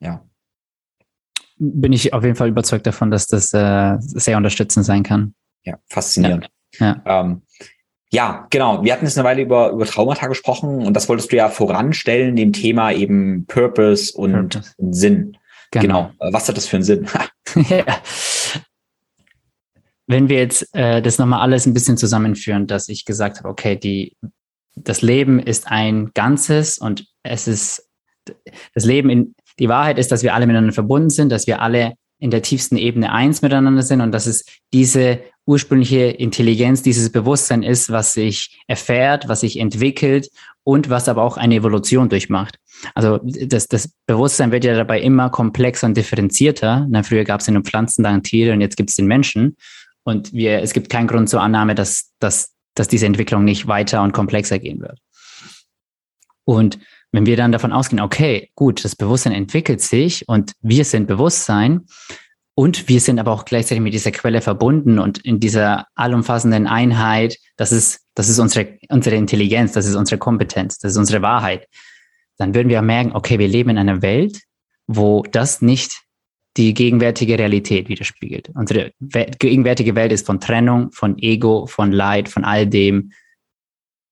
Speaker 2: Ja.
Speaker 1: Bin ich auf jeden Fall überzeugt davon, dass das äh, sehr unterstützend sein kann.
Speaker 2: Ja, faszinierend. Ja. ja. Ähm, ja, genau. Wir hatten jetzt eine Weile über, über Traumata gesprochen und das wolltest du ja voranstellen, dem Thema eben Purpose und Purpose. Sinn. Genau. genau. Was hat das für einen Sinn? ja.
Speaker 1: Wenn wir jetzt äh, das nochmal alles ein bisschen zusammenführen, dass ich gesagt habe, okay, die, das Leben ist ein Ganzes und es ist das Leben in die Wahrheit ist, dass wir alle miteinander verbunden sind, dass wir alle in der tiefsten Ebene eins miteinander sind und dass es diese ursprüngliche Intelligenz, dieses Bewusstsein ist, was sich erfährt, was sich entwickelt und was aber auch eine Evolution durchmacht. Also das, das Bewusstsein wird ja dabei immer komplexer und differenzierter. Na, früher gab es in den Pflanzen, dann Tiere und jetzt gibt es den Menschen. Und wir, es gibt keinen Grund zur Annahme, dass, dass, dass diese Entwicklung nicht weiter und komplexer gehen wird. Und wenn wir dann davon ausgehen, okay, gut, das Bewusstsein entwickelt sich und wir sind Bewusstsein und wir sind aber auch gleichzeitig mit dieser Quelle verbunden und in dieser allumfassenden Einheit, das ist, das ist unsere, unsere Intelligenz, das ist unsere Kompetenz, das ist unsere Wahrheit, dann würden wir merken, okay, wir leben in einer Welt, wo das nicht die gegenwärtige Realität widerspiegelt. Unsere gegenwärtige Welt ist von Trennung, von Ego, von Leid, von all dem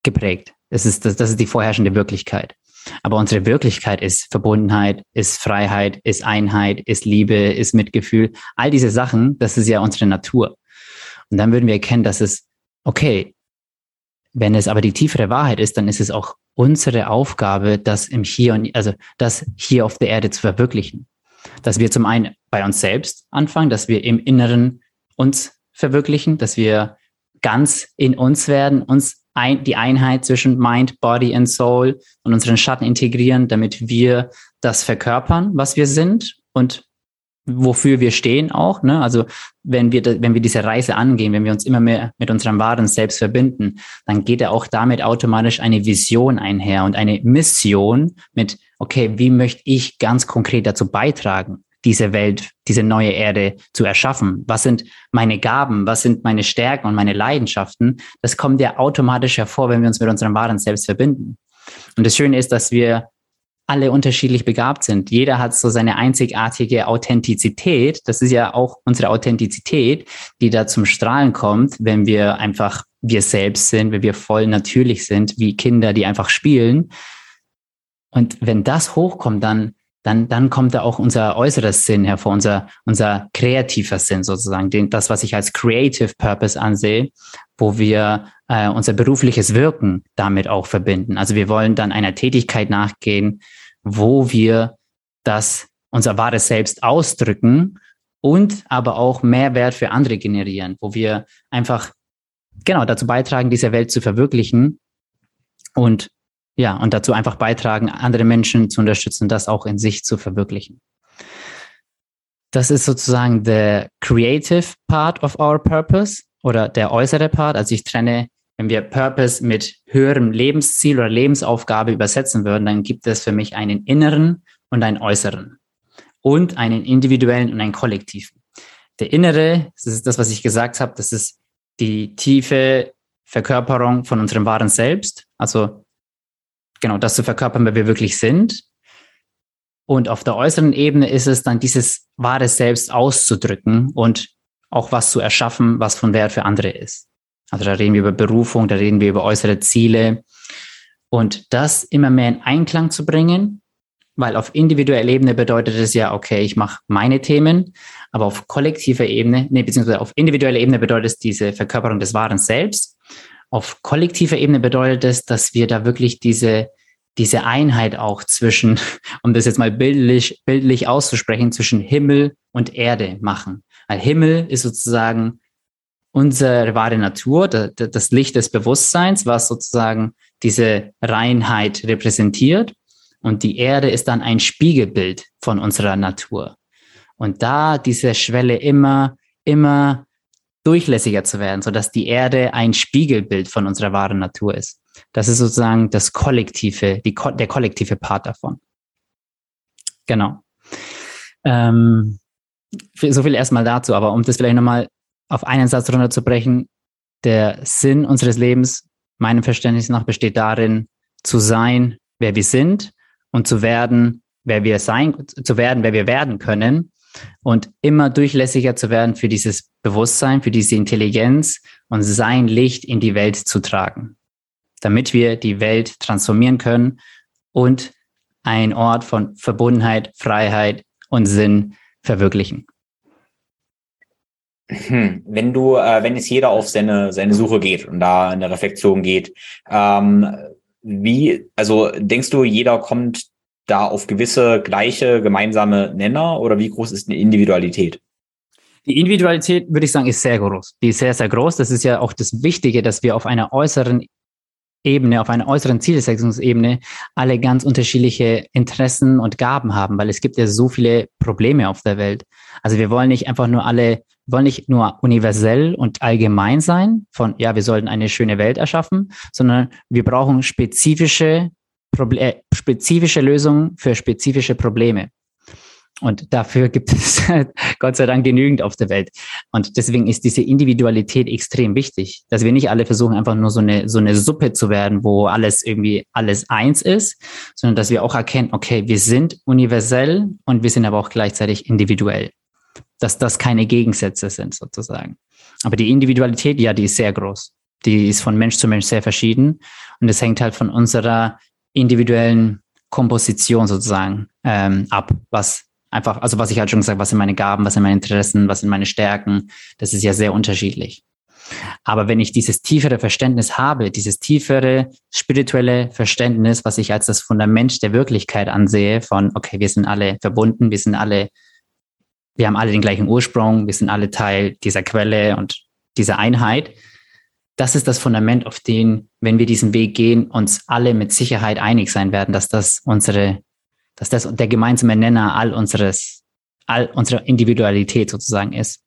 Speaker 1: geprägt. Das ist, das, das ist die vorherrschende Wirklichkeit. Aber unsere Wirklichkeit ist Verbundenheit, ist Freiheit, ist Einheit, ist Liebe, ist Mitgefühl. All diese Sachen, das ist ja unsere Natur. Und dann würden wir erkennen, dass es, okay, wenn es aber die tiefere Wahrheit ist, dann ist es auch unsere Aufgabe, das im Hier und, also das hier auf der Erde zu verwirklichen. Dass wir zum einen bei uns selbst anfangen, dass wir im Inneren uns verwirklichen, dass wir ganz in uns werden, uns ein, die Einheit zwischen Mind, Body und Soul und unseren Schatten integrieren, damit wir das verkörpern, was wir sind und wofür wir stehen auch. Ne? Also wenn wir, wenn wir diese Reise angehen, wenn wir uns immer mehr mit unserem wahren Selbst verbinden, dann geht ja auch damit automatisch eine Vision einher und eine Mission mit, okay, wie möchte ich ganz konkret dazu beitragen? Diese Welt, diese neue Erde zu erschaffen? Was sind meine Gaben? Was sind meine Stärken und meine Leidenschaften? Das kommt ja automatisch hervor, wenn wir uns mit unserem wahren Selbst verbinden. Und das Schöne ist, dass wir alle unterschiedlich begabt sind. Jeder hat so seine einzigartige Authentizität. Das ist ja auch unsere Authentizität, die da zum Strahlen kommt, wenn wir einfach wir selbst sind, wenn wir voll natürlich sind, wie Kinder, die einfach spielen. Und wenn das hochkommt, dann dann, dann kommt da auch unser äußeres Sinn hervor, unser, unser kreativer Sinn sozusagen, den, das, was ich als Creative Purpose ansehe, wo wir äh, unser berufliches Wirken damit auch verbinden. Also wir wollen dann einer Tätigkeit nachgehen, wo wir das, unser wahres Selbst ausdrücken und aber auch Mehrwert für andere generieren, wo wir einfach genau dazu beitragen, diese Welt zu verwirklichen und ja, und dazu einfach beitragen, andere Menschen zu unterstützen, das auch in sich zu verwirklichen. Das ist sozusagen der creative part of our purpose oder der äußere Part. Also ich trenne, wenn wir Purpose mit höherem Lebensziel oder Lebensaufgabe übersetzen würden, dann gibt es für mich einen inneren und einen äußeren und einen individuellen und einen kollektiven. Der innere, das ist das, was ich gesagt habe, das ist die tiefe Verkörperung von unserem wahren Selbst. Also genau das zu verkörpern, wer wir wirklich sind. Und auf der äußeren Ebene ist es dann dieses wahre Selbst auszudrücken und auch was zu erschaffen, was von Wert für andere ist. Also da reden wir über Berufung, da reden wir über äußere Ziele und das immer mehr in Einklang zu bringen, weil auf individueller Ebene bedeutet es ja, okay, ich mache meine Themen, aber auf kollektiver Ebene, nee, beziehungsweise auf individueller Ebene bedeutet es diese Verkörperung des wahren Selbst auf kollektiver Ebene bedeutet es, dass wir da wirklich diese, diese Einheit auch zwischen, um das jetzt mal bildlich, bildlich auszusprechen, zwischen Himmel und Erde machen. Weil Himmel ist sozusagen unsere wahre Natur, das Licht des Bewusstseins, was sozusagen diese Reinheit repräsentiert und die Erde ist dann ein Spiegelbild von unserer Natur. Und da diese Schwelle immer, immer durchlässiger zu werden, so dass die Erde ein Spiegelbild von unserer wahren Natur ist. Das ist sozusagen das kollektive, die, der kollektive Part davon. Genau. Ähm, so viel erstmal dazu, aber um das vielleicht nochmal auf einen Satz runterzubrechen, der Sinn unseres Lebens, meinem Verständnis nach, besteht darin, zu sein, wer wir sind und zu werden, wer wir sein, zu werden, wer wir werden können und immer durchlässiger zu werden für dieses Bewusstsein, für diese Intelligenz und sein Licht in die Welt zu tragen, damit wir die Welt transformieren können und ein Ort von Verbundenheit, Freiheit und Sinn verwirklichen.
Speaker 2: Hm. Wenn du, äh, wenn jetzt jeder auf seine, seine Suche geht und da in der Reflexion geht, ähm, wie, also denkst du, jeder kommt da auf gewisse gleiche gemeinsame Nenner oder wie groß ist die Individualität?
Speaker 1: Die Individualität, würde ich sagen, ist sehr groß. Die ist sehr, sehr groß. Das ist ja auch das Wichtige, dass wir auf einer äußeren Ebene, auf einer äußeren Zielsetzungsebene alle ganz unterschiedliche Interessen und Gaben haben, weil es gibt ja so viele Probleme auf der Welt. Also wir wollen nicht einfach nur alle, wollen nicht nur universell und allgemein sein von, ja, wir sollten eine schöne Welt erschaffen, sondern wir brauchen spezifische, Proble äh, spezifische Lösungen für spezifische Probleme. Und dafür gibt es Gott sei Dank genügend auf der Welt. Und deswegen ist diese Individualität extrem wichtig, dass wir nicht alle versuchen, einfach nur so eine, so eine Suppe zu werden, wo alles irgendwie alles eins ist, sondern dass wir auch erkennen, okay, wir sind universell und wir sind aber auch gleichzeitig individuell. Dass das keine Gegensätze sind sozusagen. Aber die Individualität, ja, die ist sehr groß. Die ist von Mensch zu Mensch sehr verschieden. Und es hängt halt von unserer individuellen Komposition sozusagen ähm, ab, was Einfach, also was ich halt schon gesagt, was sind meine Gaben, was sind meine Interessen, was sind meine Stärken, das ist ja sehr unterschiedlich. Aber wenn ich dieses tiefere Verständnis habe, dieses tiefere spirituelle Verständnis, was ich als das Fundament der Wirklichkeit ansehe, von, okay, wir sind alle verbunden, wir sind alle, wir haben alle den gleichen Ursprung, wir sind alle Teil dieser Quelle und dieser Einheit, das ist das Fundament, auf den, wenn wir diesen Weg gehen, uns alle mit Sicherheit einig sein werden, dass das unsere dass das der gemeinsame Nenner all unseres, all unserer Individualität sozusagen ist.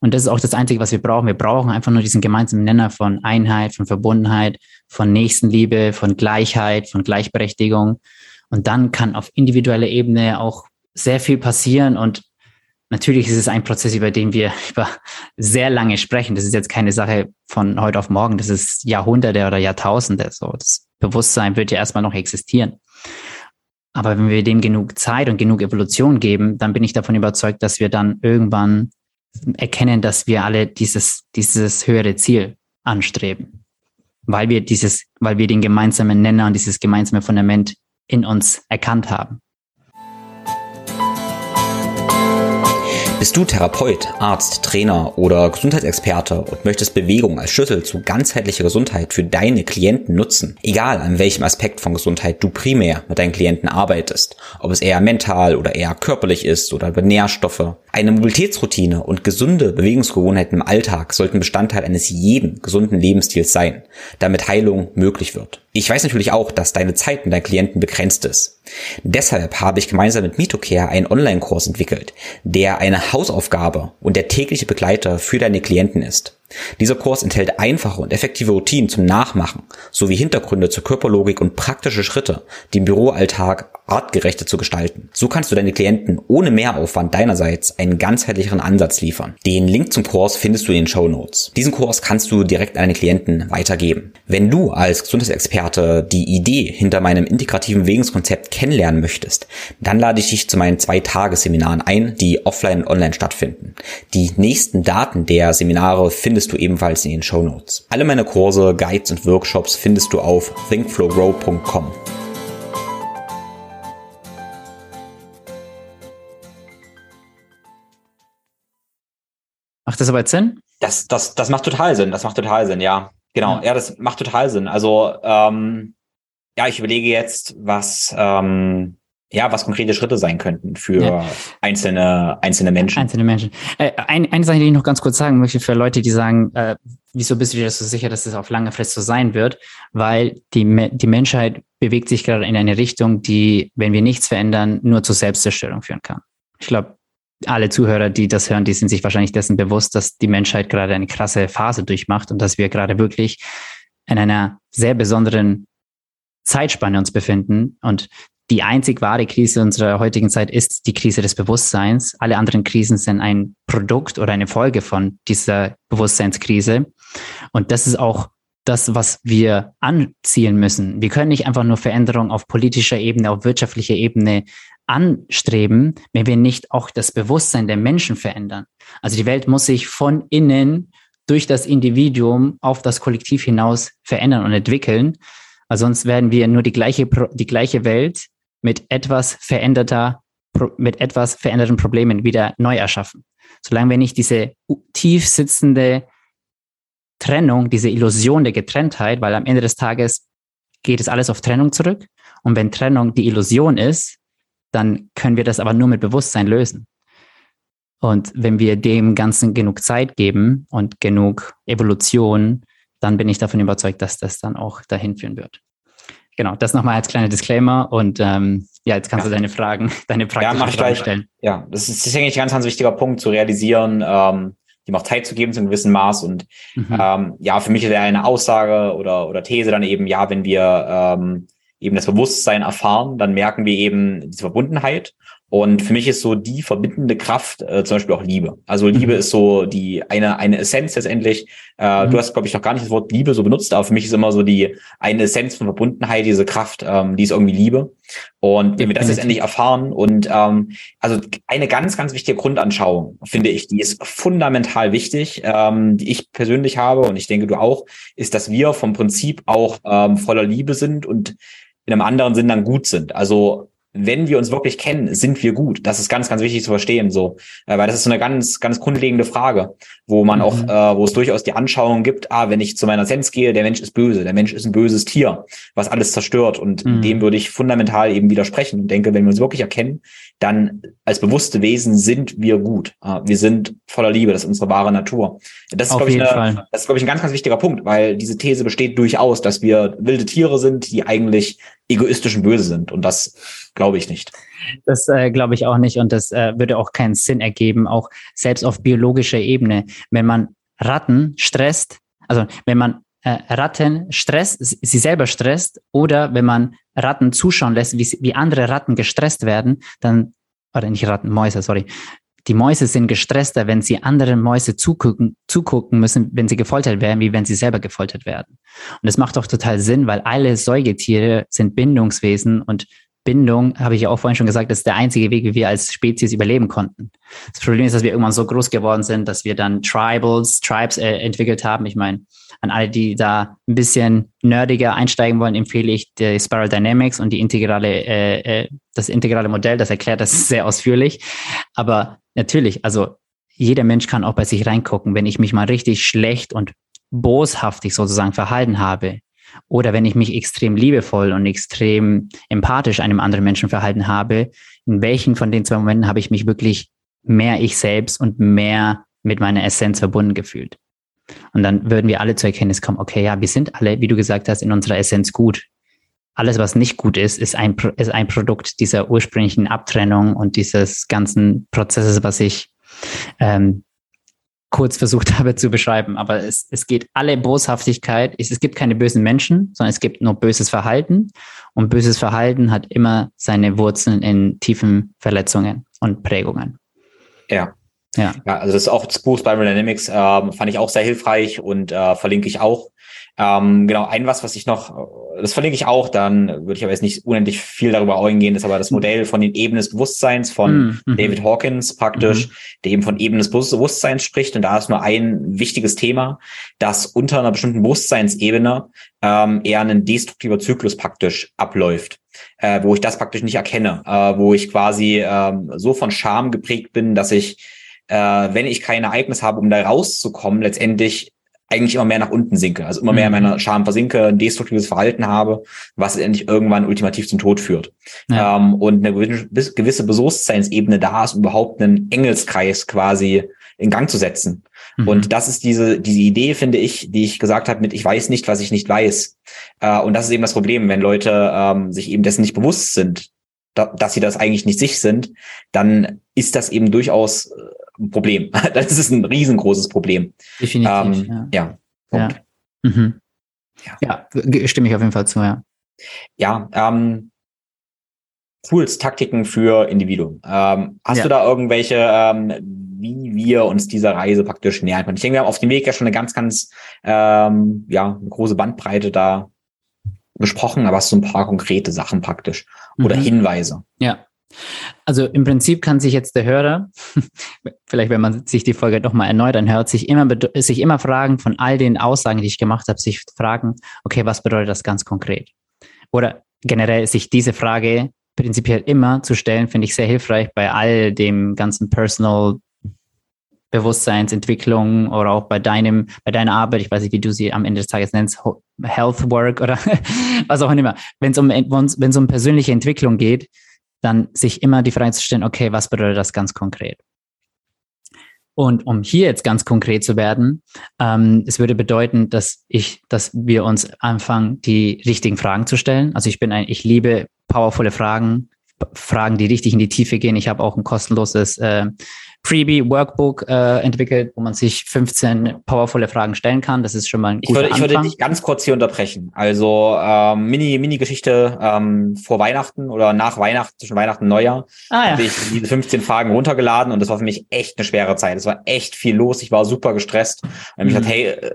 Speaker 1: Und das ist auch das Einzige, was wir brauchen. Wir brauchen einfach nur diesen gemeinsamen Nenner von Einheit, von Verbundenheit, von Nächstenliebe, von Gleichheit, von Gleichberechtigung. Und dann kann auf individueller Ebene auch sehr viel passieren. Und natürlich ist es ein Prozess, über den wir über sehr lange sprechen. Das ist jetzt keine Sache von heute auf morgen. Das ist Jahrhunderte oder Jahrtausende. So, das Bewusstsein wird ja erstmal noch existieren. Aber wenn wir dem genug Zeit und genug Evolution geben, dann bin ich davon überzeugt, dass wir dann irgendwann erkennen, dass wir alle dieses, dieses höhere Ziel anstreben. Weil wir dieses, weil wir den gemeinsamen Nenner und dieses gemeinsame Fundament in uns erkannt haben.
Speaker 2: Bist du Therapeut, Arzt, Trainer oder Gesundheitsexperte und möchtest Bewegung als Schlüssel zu ganzheitlicher Gesundheit für deine Klienten nutzen? Egal an welchem Aspekt von Gesundheit du primär mit deinen Klienten arbeitest, ob es eher mental oder eher körperlich ist oder über Nährstoffe. Eine Mobilitätsroutine und gesunde Bewegungsgewohnheiten im Alltag sollten Bestandteil eines jeden gesunden Lebensstils sein, damit Heilung möglich wird. Ich weiß natürlich auch, dass deine Zeit mit deinen Klienten begrenzt ist. Deshalb habe ich gemeinsam mit MitoCare einen Online-Kurs entwickelt, der eine Hausaufgabe und der tägliche Begleiter für deine Klienten ist. Dieser Kurs enthält einfache und effektive Routinen zum Nachmachen sowie Hintergründe zur Körperlogik und praktische Schritte, im Büroalltag artgerechter zu gestalten. So kannst du deine Klienten ohne Mehraufwand deinerseits einen ganzheitlicheren Ansatz liefern. Den Link zum Kurs findest du in den Show Notes. Diesen Kurs kannst du direkt an deine Klienten weitergeben. Wenn du als Gesundheitsexperte die Idee hinter meinem integrativen Bewegungskonzept kennenlernen möchtest, dann lade ich dich zu meinen zwei Tagesseminaren ein, die offline und online stattfinden. Die nächsten Daten der Seminare findest du ebenfalls in den Show Notes. Alle meine Kurse, Guides und Workshops findest du auf thinkflowgrow.com.
Speaker 1: Macht das aber jetzt Sinn?
Speaker 2: Das, das, das macht total Sinn. Das macht total Sinn, ja. Genau. Ja, ja das macht total Sinn. Also, ähm, ja, ich überlege jetzt, was, ähm, ja, was konkrete Schritte sein könnten für ja. einzelne, einzelne Menschen.
Speaker 1: Einzelne Menschen. Äh, ein, eine Sache, die ich noch ganz kurz sagen möchte für Leute, die sagen, äh, wieso bist du dir so sicher, dass es auf lange Frist so sein wird? Weil die, die Menschheit bewegt sich gerade in eine Richtung, die, wenn wir nichts verändern, nur zur Selbstzerstörung führen kann. Ich glaube, alle Zuhörer, die das hören, die sind sich wahrscheinlich dessen bewusst, dass die Menschheit gerade eine krasse Phase durchmacht und dass wir gerade wirklich in einer sehr besonderen Zeitspanne uns befinden. Und die einzig wahre Krise unserer heutigen Zeit ist die Krise des Bewusstseins. Alle anderen Krisen sind ein Produkt oder eine Folge von dieser Bewusstseinskrise. Und das ist auch das, was wir anziehen müssen. Wir können nicht einfach nur Veränderungen auf politischer Ebene, auf wirtschaftlicher Ebene anstreben, wenn wir nicht auch das Bewusstsein der Menschen verändern. Also die Welt muss sich von innen durch das Individuum auf das Kollektiv hinaus verändern und entwickeln. Weil sonst werden wir nur die gleiche, die gleiche Welt mit etwas veränderter, mit etwas veränderten Problemen wieder neu erschaffen. Solange wir nicht diese tief sitzende Trennung, diese Illusion der Getrenntheit, weil am Ende des Tages geht es alles auf Trennung zurück. Und wenn Trennung die Illusion ist, dann können wir das aber nur mit Bewusstsein lösen. Und wenn wir dem Ganzen genug Zeit geben und genug Evolution, dann bin ich davon überzeugt, dass das dann auch dahin führen wird. Genau, das nochmal als kleiner Disclaimer und ähm, ja, jetzt kannst ja. du deine Fragen, deine praktischen
Speaker 2: ja, Fragen stellen. Ja, das ist, das ist eigentlich ein ganz, ganz wichtiger Punkt zu realisieren, ähm, ihm auch Zeit zu geben zu einem gewissen Maß. Und mhm. ähm, ja, für mich wäre eine Aussage oder, oder These dann eben, ja, wenn wir ähm, eben das Bewusstsein erfahren, dann merken wir eben diese Verbundenheit und für mich ist so die verbindende Kraft äh, zum Beispiel auch Liebe. Also Liebe mhm. ist so die eine eine Essenz letztendlich. Äh, mhm. Du hast glaube ich noch gar nicht das Wort Liebe so benutzt, aber für mich ist immer so die eine Essenz von Verbundenheit, diese Kraft, ähm, die ist irgendwie Liebe. Und wenn wir das jetzt endlich erfahren und ähm, also eine ganz ganz wichtige Grundanschauung finde ich, die ist fundamental wichtig, ähm, die ich persönlich habe und ich denke du auch, ist, dass wir vom Prinzip auch ähm, voller Liebe sind und in einem anderen Sinn dann gut sind. Also wenn wir uns wirklich kennen, sind wir gut. Das ist ganz, ganz wichtig zu verstehen, so, äh, weil das ist so eine ganz, ganz grundlegende Frage, wo man mhm. auch, äh, wo es durchaus die Anschauung gibt, ah, wenn ich zu meiner Essenz gehe, der Mensch ist böse, der Mensch ist ein böses Tier, was alles zerstört und mhm. dem würde ich fundamental eben widersprechen und denke, wenn wir uns wirklich erkennen, dann als bewusste Wesen sind wir gut. Äh, wir sind voller Liebe, das ist unsere wahre Natur. Das ist, glaube ich, eine, das ist, glaube ich, ein ganz, ganz wichtiger Punkt, weil diese These besteht durchaus, dass wir wilde Tiere sind, die eigentlich egoistisch und böse sind und das Glaube ich nicht.
Speaker 1: Das äh, glaube ich auch nicht und das äh, würde auch keinen Sinn ergeben, auch selbst auf biologischer Ebene. Wenn man Ratten stresst, also wenn man äh, Ratten stresst, sie selber stresst oder wenn man Ratten zuschauen lässt, wie, wie andere Ratten gestresst werden, dann, oder nicht Ratten, Mäuse, sorry, die Mäuse sind gestresster, wenn sie anderen Mäuse zugucken, zugucken müssen, wenn sie gefoltert werden, wie wenn sie selber gefoltert werden. Und das macht doch total Sinn, weil alle Säugetiere sind Bindungswesen und Bindung, habe ich ja auch vorhin schon gesagt, ist der einzige Weg, wie wir als Spezies überleben konnten. Das Problem ist, dass wir irgendwann so groß geworden sind, dass wir dann Tribals, Tribes äh, entwickelt haben. Ich meine, an alle, die da ein bisschen nerdiger einsteigen wollen, empfehle ich die Spiral Dynamics und die integrale, äh, äh, das integrale Modell. Das erklärt das sehr ausführlich. Aber natürlich, also jeder Mensch kann auch bei sich reingucken. Wenn ich mich mal richtig schlecht und boshaftig sozusagen verhalten habe, oder wenn ich mich extrem liebevoll und extrem empathisch einem anderen Menschen verhalten habe, in welchen von den zwei Momenten habe ich mich wirklich mehr ich selbst und mehr mit meiner Essenz verbunden gefühlt? Und dann würden wir alle zur Erkenntnis kommen, okay, ja, wir sind alle, wie du gesagt hast, in unserer Essenz gut. Alles, was nicht gut ist, ist ein, ist ein Produkt dieser ursprünglichen Abtrennung und dieses ganzen Prozesses, was ich ähm, kurz versucht habe zu beschreiben. Aber es, es geht alle Boshaftigkeit. Es, es gibt keine bösen Menschen, sondern es gibt nur böses Verhalten. Und böses Verhalten hat immer seine Wurzeln in tiefen Verletzungen und Prägungen.
Speaker 2: Ja. Ja. ja, also das ist auch das Buch Spiral Dynamics, ähm, fand ich auch sehr hilfreich und äh, verlinke ich auch. Ähm, genau, ein was, was ich noch, das verlinke ich auch, dann würde ich aber jetzt nicht unendlich viel darüber eingehen, ist aber das Modell von den Ebenen des Bewusstseins von mhm. David Hawkins praktisch, mhm. der eben von Ebenen des Bewusstseins spricht. Und da ist nur ein wichtiges Thema, dass unter einer bestimmten Bewusstseinsebene ähm, eher ein destruktiver Zyklus praktisch abläuft. Äh, wo ich das praktisch nicht erkenne, äh, wo ich quasi äh, so von Scham geprägt bin, dass ich, äh, wenn ich kein Ereignis habe, um da rauszukommen, letztendlich eigentlich immer mehr nach unten sinke, also immer mehr in mhm. meiner Scham versinke, ein destruktives Verhalten habe, was endlich irgendwann ultimativ zum Tod führt. Ja. Ähm, und eine gewisse Bewusstseinsebene da ist, überhaupt einen Engelskreis quasi in Gang zu setzen. Mhm. Und das ist diese, diese Idee, finde ich, die ich gesagt habe mit, ich weiß nicht, was ich nicht weiß. Äh, und das ist eben das Problem, wenn Leute ähm, sich eben dessen nicht bewusst sind, da, dass sie das eigentlich nicht sich sind, dann ist das eben durchaus äh, ein Problem. das ist ein riesengroßes Problem.
Speaker 1: Definitiv. Ähm, ja. Ja. Mhm. ja. ja, stimme ich auf jeden Fall zu, ja.
Speaker 2: Ja, ähm, Tools, Taktiken für Individuen. Ähm, hast ja. du da irgendwelche, ähm, wie wir uns dieser Reise praktisch nähern können? Ich denke, wir haben auf dem Weg ja schon eine ganz, ganz ähm, ja, eine große Bandbreite da besprochen, aber hast du ein paar konkrete Sachen praktisch oder mhm. Hinweise?
Speaker 1: Ja. Also im Prinzip kann sich jetzt der Hörer, vielleicht wenn man sich die Folge nochmal erneut anhört, sich immer, sich immer fragen von all den Aussagen, die ich gemacht habe, sich fragen, okay, was bedeutet das ganz konkret? Oder generell sich diese Frage prinzipiell immer zu stellen, finde ich sehr hilfreich bei all dem ganzen Personal Bewusstseinsentwicklung oder auch bei deinem, bei deiner Arbeit, ich weiß nicht, wie du sie am Ende des Tages nennst, Health Work oder was auch immer. Wenn es um, wenn es um persönliche Entwicklung geht, dann sich immer die Frage zu stellen, okay, was bedeutet das ganz konkret? Und um hier jetzt ganz konkret zu werden, ähm, es würde bedeuten, dass ich, dass wir uns anfangen, die richtigen Fragen zu stellen. Also ich bin ein, ich liebe powervolle Fragen, Fragen, die richtig in die Tiefe gehen. Ich habe auch ein kostenloses äh, Freebie-Workbook äh, entwickelt, wo man sich 15 powervolle Fragen stellen kann. Das ist schon mal ein
Speaker 2: guter ich würde, Ich würde dich ganz kurz hier unterbrechen. Also ähm, Mini, Mini-Geschichte ähm, vor Weihnachten oder nach Weihnachten, zwischen Weihnachten und Neujahr, ah, ja. habe ich diese 15 Fragen runtergeladen und das war für mich echt eine schwere Zeit. Es war echt viel los. Ich war super gestresst. Und mhm. ich dachte, hey, äh,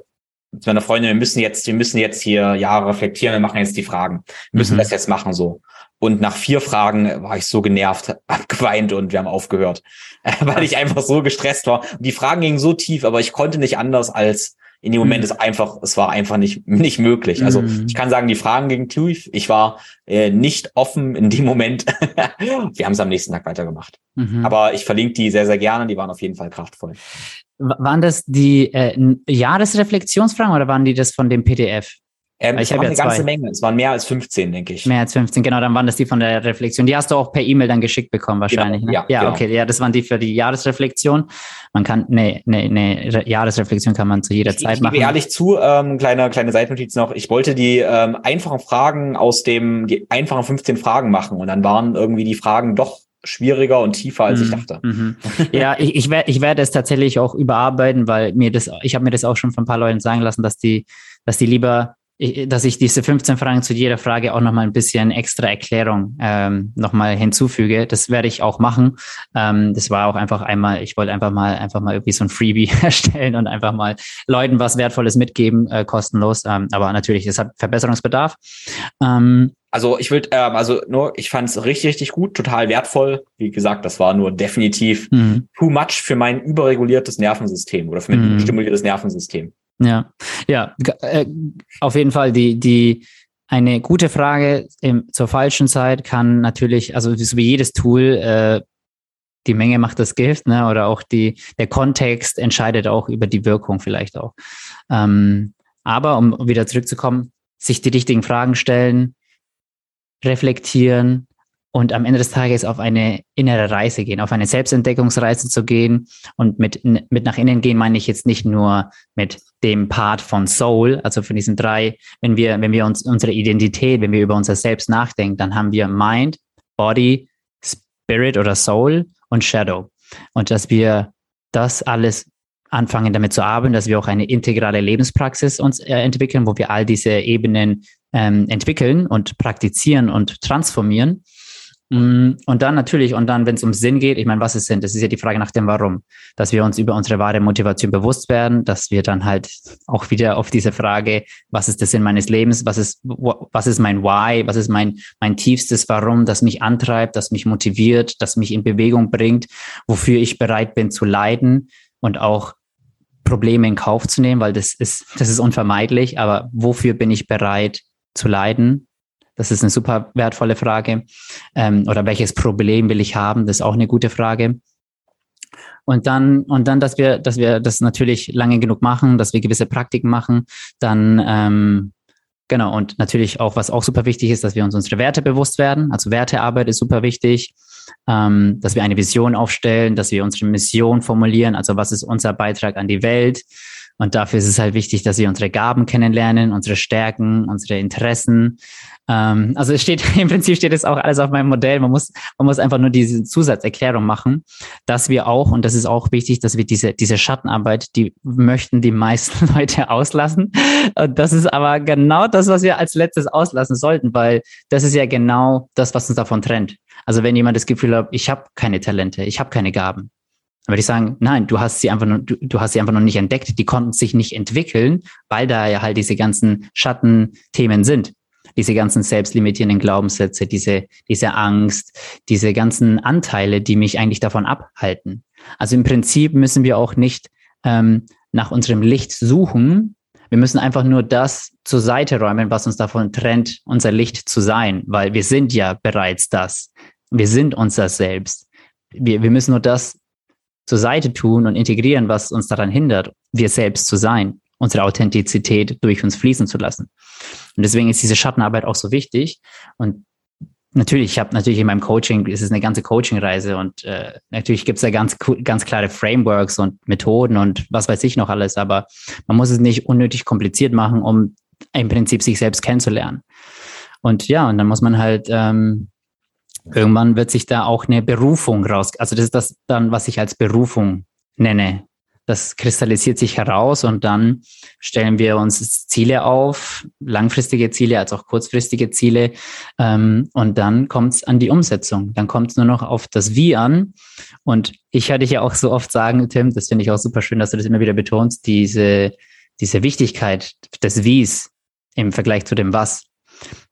Speaker 2: mit meiner Freundin, wir müssen jetzt, wir müssen jetzt hier Jahre reflektieren, wir machen jetzt die Fragen. Wir müssen mhm. das jetzt machen so. Und nach vier Fragen war ich so genervt, hab geweint und wir haben aufgehört, weil ich einfach so gestresst war. Und die Fragen gingen so tief, aber ich konnte nicht anders als in dem Moment mhm. ist einfach, es war einfach nicht, nicht möglich. Also mhm. ich kann sagen, die Fragen gingen tief. Ich war äh, nicht offen in dem Moment. wir haben es am nächsten Tag weitergemacht. Mhm. Aber ich verlinke die sehr, sehr gerne. Die waren auf jeden Fall kraftvoll.
Speaker 1: Waren das die äh, Jahresreflexionsfragen oder waren die das von dem PDF?
Speaker 2: Ähm, ich habe ja eine zwei. ganze Menge. Es waren mehr als 15, denke ich.
Speaker 1: Mehr als 15, genau. Dann waren das die von der Reflexion. Die hast du auch per E-Mail dann geschickt bekommen wahrscheinlich. Genau, ne? Ja, ja genau. okay. Ja, das waren die für die Jahresreflexion. Man kann eine ne, ne Jahresreflexion kann man zu jeder
Speaker 2: ich,
Speaker 1: Zeit
Speaker 2: ich
Speaker 1: machen.
Speaker 2: Ich gebe ehrlich zu, ähm, kleine kleine Seitennotiz noch. Ich wollte die ähm, einfachen Fragen aus dem die einfachen 15 Fragen machen und dann waren irgendwie die Fragen doch schwieriger und tiefer, als ich mhm, dachte. Mhm.
Speaker 1: Ja, ich, ich, werde ich werde es tatsächlich auch überarbeiten, weil mir das, ich habe mir das auch schon von ein paar Leuten sagen lassen, dass die, dass die lieber dass ich diese 15 Fragen zu jeder Frage auch nochmal ein bisschen extra Erklärung ähm, nochmal hinzufüge. Das werde ich auch machen. Ähm, das war auch einfach einmal, ich wollte einfach mal einfach mal irgendwie so ein Freebie erstellen und einfach mal Leuten was Wertvolles mitgeben, äh, kostenlos. Ähm, aber natürlich, es hat Verbesserungsbedarf.
Speaker 2: Ähm, also ich würde, ähm, also nur, ich fand es richtig, richtig gut, total wertvoll. Wie gesagt, das war nur definitiv mhm. too much für mein überreguliertes Nervensystem oder für mein mhm. stimuliertes Nervensystem.
Speaker 1: Ja, ja, äh, auf jeden Fall die, die, eine gute Frage im, zur falschen Zeit kann natürlich, also so wie jedes Tool, äh, die Menge macht das Gift, ne? Oder auch die, der Kontext entscheidet auch über die Wirkung vielleicht auch. Ähm, aber um wieder zurückzukommen, sich die richtigen Fragen stellen, reflektieren, und am Ende des Tages auf eine innere Reise gehen, auf eine Selbstentdeckungsreise zu gehen. Und mit, mit nach innen gehen meine ich jetzt nicht nur mit dem Part von Soul, also von diesen drei, wenn wir, wenn wir uns unsere Identität, wenn wir über unser Selbst nachdenken, dann haben wir Mind, Body, Spirit oder Soul und Shadow. Und dass wir das alles anfangen damit zu arbeiten, dass wir auch eine integrale Lebenspraxis uns äh, entwickeln, wo wir all diese Ebenen ähm, entwickeln und praktizieren und transformieren und dann natürlich, und dann, wenn es um Sinn geht, ich meine, was ist Sinn? Das ist ja die Frage nach dem Warum. Dass wir uns über unsere wahre Motivation bewusst werden, dass wir dann halt auch wieder auf diese Frage, was ist der Sinn meines Lebens? Was ist, was ist mein Why? Was ist mein, mein tiefstes Warum, das mich antreibt, das mich motiviert, das mich in Bewegung bringt, wofür ich bereit bin zu leiden und auch Probleme in Kauf zu nehmen, weil das ist, das ist unvermeidlich, aber wofür bin ich bereit zu leiden? Das ist eine super wertvolle Frage. Ähm, oder welches Problem will ich haben? Das ist auch eine gute Frage. Und dann, und dann, dass wir, dass wir das natürlich lange genug machen, dass wir gewisse Praktiken machen, dann, ähm, genau, und natürlich auch, was auch super wichtig ist, dass wir uns unsere Werte bewusst werden. Also Wertearbeit ist super wichtig. ähm, dass wir eine Vision aufstellen, dass wir unsere Mission formulieren, also was ist unser Beitrag an die Welt. Und dafür ist es halt wichtig, dass wir unsere Gaben kennenlernen, unsere Stärken, unsere Interessen. Ähm, also es steht, im Prinzip steht es auch alles auf meinem Modell. Man muss, man muss einfach nur diese Zusatzerklärung machen, dass wir auch, und das ist auch wichtig, dass wir diese, diese Schattenarbeit, die möchten die meisten Leute auslassen. Und das ist aber genau das, was wir als letztes auslassen sollten, weil das ist ja genau das, was uns davon trennt. Also wenn jemand das Gefühl hat, ich habe keine Talente, ich habe keine Gaben, dann würde ich sagen, nein, du hast sie einfach nur, du, du hast sie einfach noch nicht entdeckt, die konnten sich nicht entwickeln, weil da ja halt diese ganzen Schattenthemen sind diese ganzen selbstlimitierenden Glaubenssätze, diese, diese Angst, diese ganzen Anteile, die mich eigentlich davon abhalten. Also im Prinzip müssen wir auch nicht ähm, nach unserem Licht suchen. Wir müssen einfach nur das zur Seite räumen, was uns davon trennt, unser Licht zu sein, weil wir sind ja bereits das. Wir sind unser Selbst. Wir, wir müssen nur das zur Seite tun und integrieren, was uns daran hindert, wir selbst zu sein unsere Authentizität durch uns fließen zu lassen. Und deswegen ist diese Schattenarbeit auch so wichtig. Und natürlich, ich habe natürlich in meinem Coaching, es ist eine ganze Coaching-Reise und äh, natürlich gibt es da ganz, ganz klare Frameworks und Methoden und was weiß ich noch alles, aber man muss es nicht unnötig kompliziert machen, um im Prinzip sich selbst kennenzulernen. Und ja, und dann muss man halt ähm, irgendwann wird sich da auch eine Berufung raus. Also das ist das dann, was ich als Berufung nenne das kristallisiert sich heraus und dann stellen wir uns Ziele auf, langfristige Ziele als auch kurzfristige Ziele. Ähm, und dann kommt es an die Umsetzung. Dann kommt es nur noch auf das Wie an. Und ich hatte ja auch so oft sagen, Tim, das finde ich auch super schön, dass du das immer wieder betonst, diese, diese Wichtigkeit des Wies im Vergleich zu dem Was.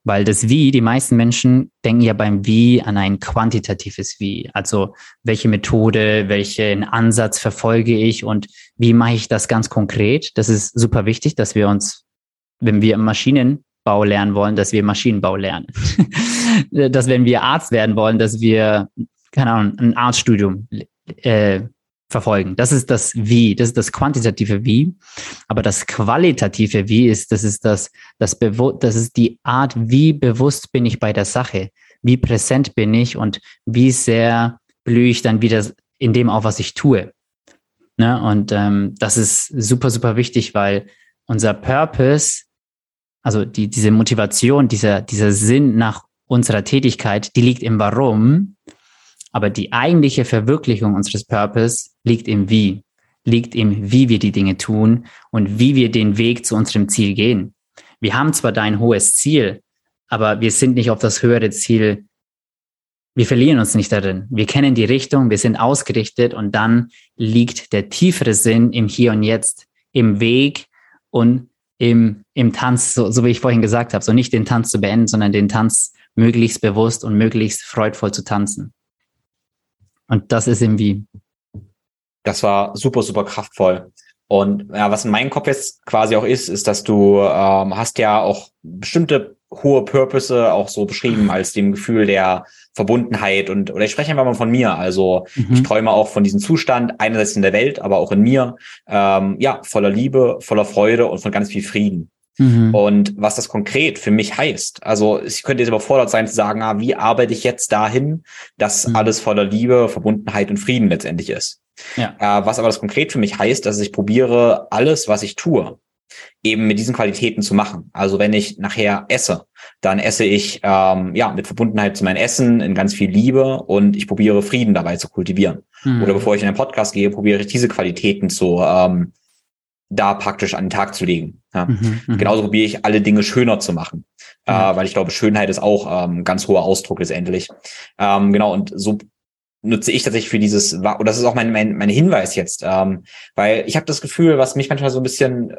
Speaker 1: Weil das Wie, die meisten Menschen denken ja beim Wie an ein quantitatives Wie. Also welche Methode, welchen Ansatz verfolge ich und wie mache ich das ganz konkret? Das ist super wichtig, dass wir uns, wenn wir Maschinenbau lernen wollen, dass wir Maschinenbau lernen. dass wenn wir Arzt werden wollen, dass wir, keine Ahnung, ein Arztstudium äh, verfolgen. Das ist das Wie, das ist das quantitative Wie. Aber das qualitative Wie ist, das ist das, das, Bewu das ist die Art, wie bewusst bin ich bei der Sache, wie präsent bin ich und wie sehr blühe ich dann wieder in dem auf, was ich tue. Ne? Und ähm, das ist super, super wichtig, weil unser Purpose, also die, diese Motivation, dieser, dieser Sinn nach unserer Tätigkeit, die liegt im Warum. Aber die eigentliche Verwirklichung unseres Purpose liegt im Wie, liegt im Wie wir die Dinge tun und wie wir den Weg zu unserem Ziel gehen. Wir haben zwar dein hohes Ziel, aber wir sind nicht auf das höhere Ziel. Wir verlieren uns nicht darin. Wir kennen die Richtung, wir sind ausgerichtet und dann liegt der tiefere Sinn im Hier und Jetzt, im Weg und im, im Tanz, so, so wie ich vorhin gesagt habe, so nicht den Tanz zu beenden, sondern den Tanz möglichst bewusst und möglichst freudvoll zu tanzen. Und das ist irgendwie.
Speaker 2: Das war super, super kraftvoll. Und ja, was in meinem Kopf jetzt quasi auch ist, ist, dass du ähm, hast ja auch bestimmte hohe Purpose auch so beschrieben als dem Gefühl der Verbundenheit und oder ich spreche einfach mal von mir. Also mhm. ich träume auch von diesem Zustand einerseits in der Welt, aber auch in mir, ähm, ja voller Liebe, voller Freude und von ganz viel Frieden. Mhm. Und was das konkret für mich heißt. Also ich könnte jetzt überfordert sein zu sagen, ah, wie arbeite ich jetzt dahin, dass mhm. alles voller Liebe, Verbundenheit und Frieden letztendlich ist. Ja. Äh, was aber das konkret für mich heißt, dass ich probiere, alles, was ich tue, eben mit diesen Qualitäten zu machen. Also wenn ich nachher esse, dann esse ich ähm, ja mit Verbundenheit zu meinem Essen in ganz viel Liebe und ich probiere Frieden dabei zu kultivieren. Mhm. Oder bevor ich in einen Podcast gehe, probiere ich diese Qualitäten zu ähm, da praktisch an den Tag zu legen. Ja. Mhm, mhm, Genauso probiere ich alle Dinge schöner zu machen, mhm. äh, weil ich glaube, Schönheit ist auch ähm, ganz hoher Ausdruck letztendlich. Ähm, genau, und so nutze ich tatsächlich für dieses, oder das ist auch mein, mein, mein Hinweis jetzt, ähm, weil ich habe das Gefühl, was mich manchmal so ein bisschen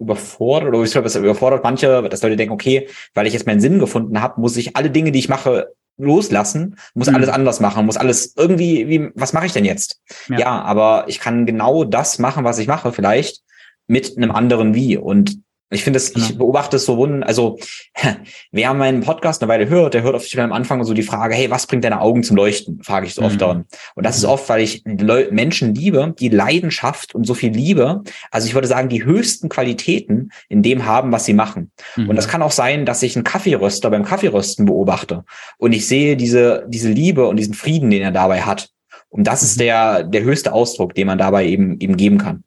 Speaker 2: überfordert oder ich glaube, es überfordert manche, dass Leute denken, okay, weil ich jetzt meinen Sinn gefunden habe, muss ich alle Dinge, die ich mache, loslassen, muss mhm. alles anders machen, muss alles irgendwie, wie, was mache ich denn jetzt? Ja. ja, aber ich kann genau das machen, was ich mache, vielleicht, mit einem anderen Wie. Und Ich finde es, genau. ich beobachte es so wunden, also wer meinen Podcast eine Weile hört, der hört oft am Anfang so die Frage, hey, was bringt deine Augen zum Leuchten? Frage ich so oft mhm. daran. Und das ist oft, weil ich Menschen liebe, die Leidenschaft und so viel Liebe, also ich würde sagen, die höchsten Qualitäten in dem haben, was sie machen. Mhm. Und das kann auch sein, dass ich einen Kaffeeröster beim Kaffeerösten beobachte und ich sehe diese, diese Liebe und diesen Frieden, den er dabei hat. Und das ist mhm. der, der höchste Ausdruck, den man dabei eben, eben geben kann.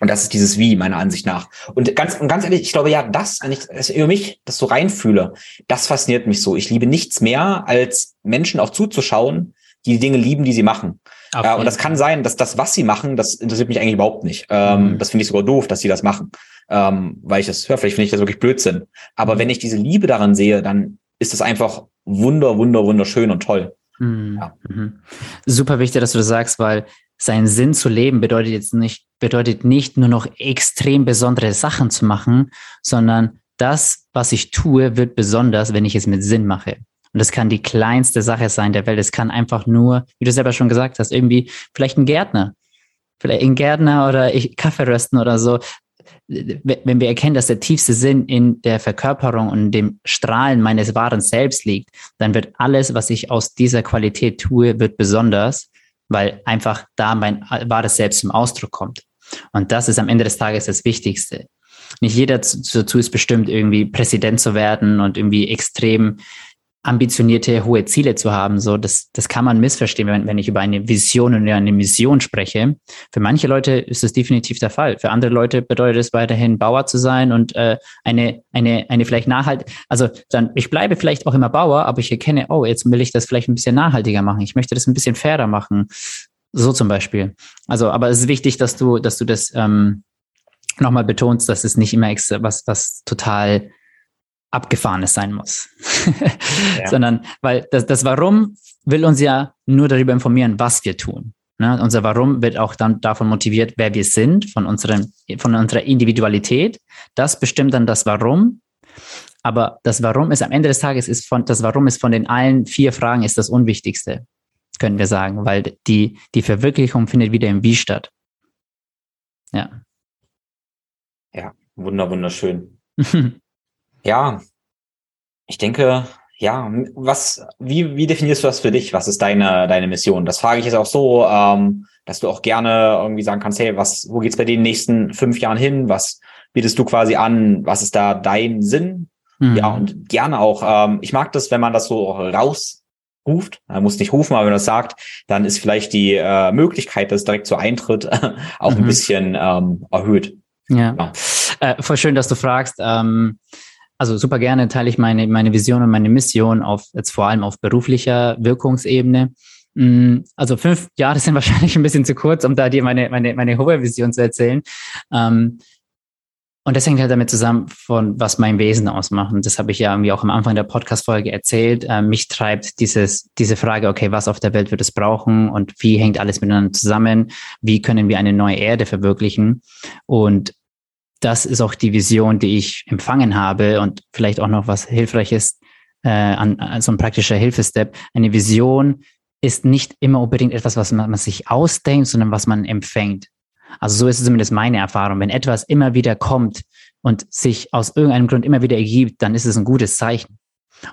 Speaker 2: Und das ist dieses Wie, meiner Ansicht nach. Und ganz, und ganz ehrlich, ich glaube ja, das, wenn ich das über mich das so reinfühle, das fasziniert mich so. Ich liebe nichts mehr, als Menschen auch zuzuschauen, die, die Dinge lieben, die sie machen. Okay. Äh, und das kann sein, dass das, was sie machen, das interessiert mich eigentlich überhaupt nicht. Ähm, mhm. Das finde ich sogar doof, dass sie das machen. Ähm, weil ich das höre, vielleicht finde ich das wirklich Blödsinn. Aber mhm. wenn ich diese Liebe daran sehe, dann ist das einfach wunder, wunder, wunderschön und toll.
Speaker 1: Mhm. Ja. Mhm. Super wichtig, dass du das sagst, weil seinen Sinn zu leben bedeutet jetzt nicht, bedeutet nicht nur noch extrem besondere Sachen zu machen, sondern das, was ich tue, wird besonders, wenn ich es mit Sinn mache. Und das kann die kleinste Sache sein der Welt. Es kann einfach nur, wie du selber schon gesagt hast, irgendwie vielleicht ein Gärtner, vielleicht ein Gärtner oder ich, Kaffee rösten oder so. Wenn wir erkennen, dass der tiefste Sinn in der Verkörperung und dem Strahlen meines wahren Selbst liegt, dann wird alles, was ich aus dieser Qualität tue, wird besonders weil einfach da mein wahres Selbst zum Ausdruck kommt. Und das ist am Ende des Tages das Wichtigste. Nicht jeder dazu ist bestimmt, irgendwie Präsident zu werden und irgendwie extrem ambitionierte, hohe Ziele zu haben. So, das, das kann man missverstehen, wenn, wenn ich über eine Vision und eine Mission spreche. Für manche Leute ist es definitiv der Fall. Für andere Leute bedeutet es weiterhin Bauer zu sein und äh, eine, eine, eine vielleicht nachhalt, also dann, ich bleibe vielleicht auch immer Bauer, aber ich erkenne, oh, jetzt will ich das vielleicht ein bisschen nachhaltiger machen. Ich möchte das ein bisschen fairer machen. So zum Beispiel. Also, aber es ist wichtig, dass du, dass du das ähm, nochmal betonst, dass es nicht immer extra was, was total Abgefahrenes sein muss, ja. sondern weil das, das Warum will uns ja nur darüber informieren, was wir tun. Ne? Unser Warum wird auch dann davon motiviert, wer wir sind, von, unseren, von unserer Individualität. Das bestimmt dann das Warum. Aber das Warum ist am Ende des Tages ist von das Warum ist von den allen vier Fragen ist das Unwichtigste, können wir sagen, weil die die Verwirklichung findet wieder im Wie statt.
Speaker 2: Ja. Ja, wunder wunderschön. Ja, ich denke, ja, was, wie, wie definierst du das für dich? Was ist deine, deine Mission? Das frage ich jetzt auch so, ähm, dass du auch gerne irgendwie sagen kannst, hey, was, wo geht's bei den nächsten fünf Jahren hin? Was bietest du quasi an? Was ist da dein Sinn? Mhm. Ja, und gerne auch, ähm, ich mag das, wenn man das so rausruft. Man muss nicht rufen, aber wenn man das sagt, dann ist vielleicht die äh, Möglichkeit, dass direkt so eintritt, auch mhm. ein bisschen ähm, erhöht.
Speaker 1: Ja. ja. Äh, voll schön, dass du fragst. Ähm, also super gerne teile ich meine, meine Vision und meine Mission auf, jetzt vor allem auf beruflicher Wirkungsebene. Mm, also fünf Jahre sind wahrscheinlich ein bisschen zu kurz, um da dir meine, meine, meine hohe Vision zu erzählen. Ähm, und das hängt halt damit zusammen, von was mein Wesen ausmacht. Und das habe ich ja irgendwie auch am Anfang der Podcast-Folge erzählt. Ähm, mich treibt dieses, diese Frage, okay, was auf der Welt wird es brauchen und wie hängt alles miteinander zusammen? Wie können wir eine neue Erde verwirklichen? Und das ist auch die Vision, die ich empfangen habe und vielleicht auch noch was Hilfreiches äh, an, an so ein praktischer Hilfestep. Eine Vision ist nicht immer unbedingt etwas, was man, man sich ausdenkt, sondern was man empfängt. Also so ist es zumindest meine Erfahrung. Wenn etwas immer wieder kommt und sich aus irgendeinem Grund immer wieder ergibt, dann ist es ein gutes Zeichen.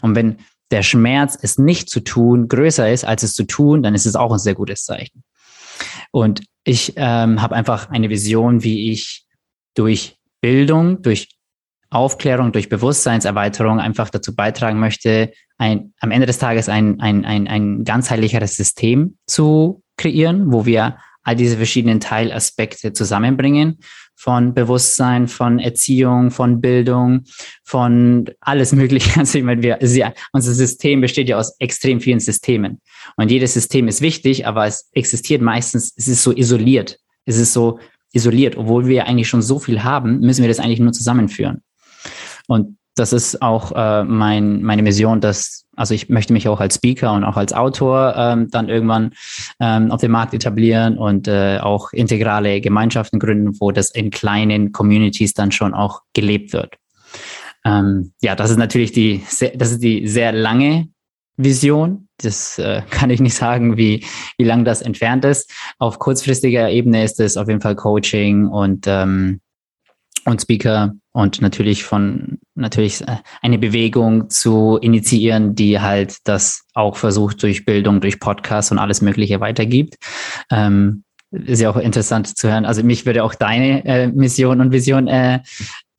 Speaker 1: Und wenn der Schmerz, es nicht zu tun, größer ist, als es zu tun, dann ist es auch ein sehr gutes Zeichen. Und ich ähm, habe einfach eine Vision, wie ich durch Bildung, durch Aufklärung, durch Bewusstseinserweiterung einfach dazu beitragen möchte, ein, am Ende des Tages ein, ein, ein, ein ganzheitlicheres System zu kreieren, wo wir all diese verschiedenen Teilaspekte zusammenbringen von Bewusstsein, von Erziehung, von Bildung, von alles Mögliche. Also ich meine, wir, ja, unser System besteht ja aus extrem vielen Systemen. Und jedes System ist wichtig, aber es existiert meistens, es ist so isoliert. Es ist so isoliert. Obwohl wir eigentlich schon so viel haben, müssen wir das eigentlich nur zusammenführen. Und das ist auch äh, mein, meine Mission, dass, also ich möchte mich auch als Speaker und auch als Autor ähm, dann irgendwann ähm, auf dem Markt etablieren und äh, auch integrale Gemeinschaften gründen, wo das in kleinen Communities dann schon auch gelebt wird. Ähm, ja, das ist natürlich die, das ist die sehr lange Vision. Das äh, kann ich nicht sagen, wie, wie lang das entfernt ist. Auf kurzfristiger Ebene ist es auf jeden Fall Coaching und, ähm, und Speaker und natürlich von natürlich äh, eine Bewegung zu initiieren, die halt das auch versucht durch Bildung, durch Podcasts und alles Mögliche weitergibt. Ähm, ist ja auch interessant zu hören. Also mich würde auch deine äh, Mission und Vision äh,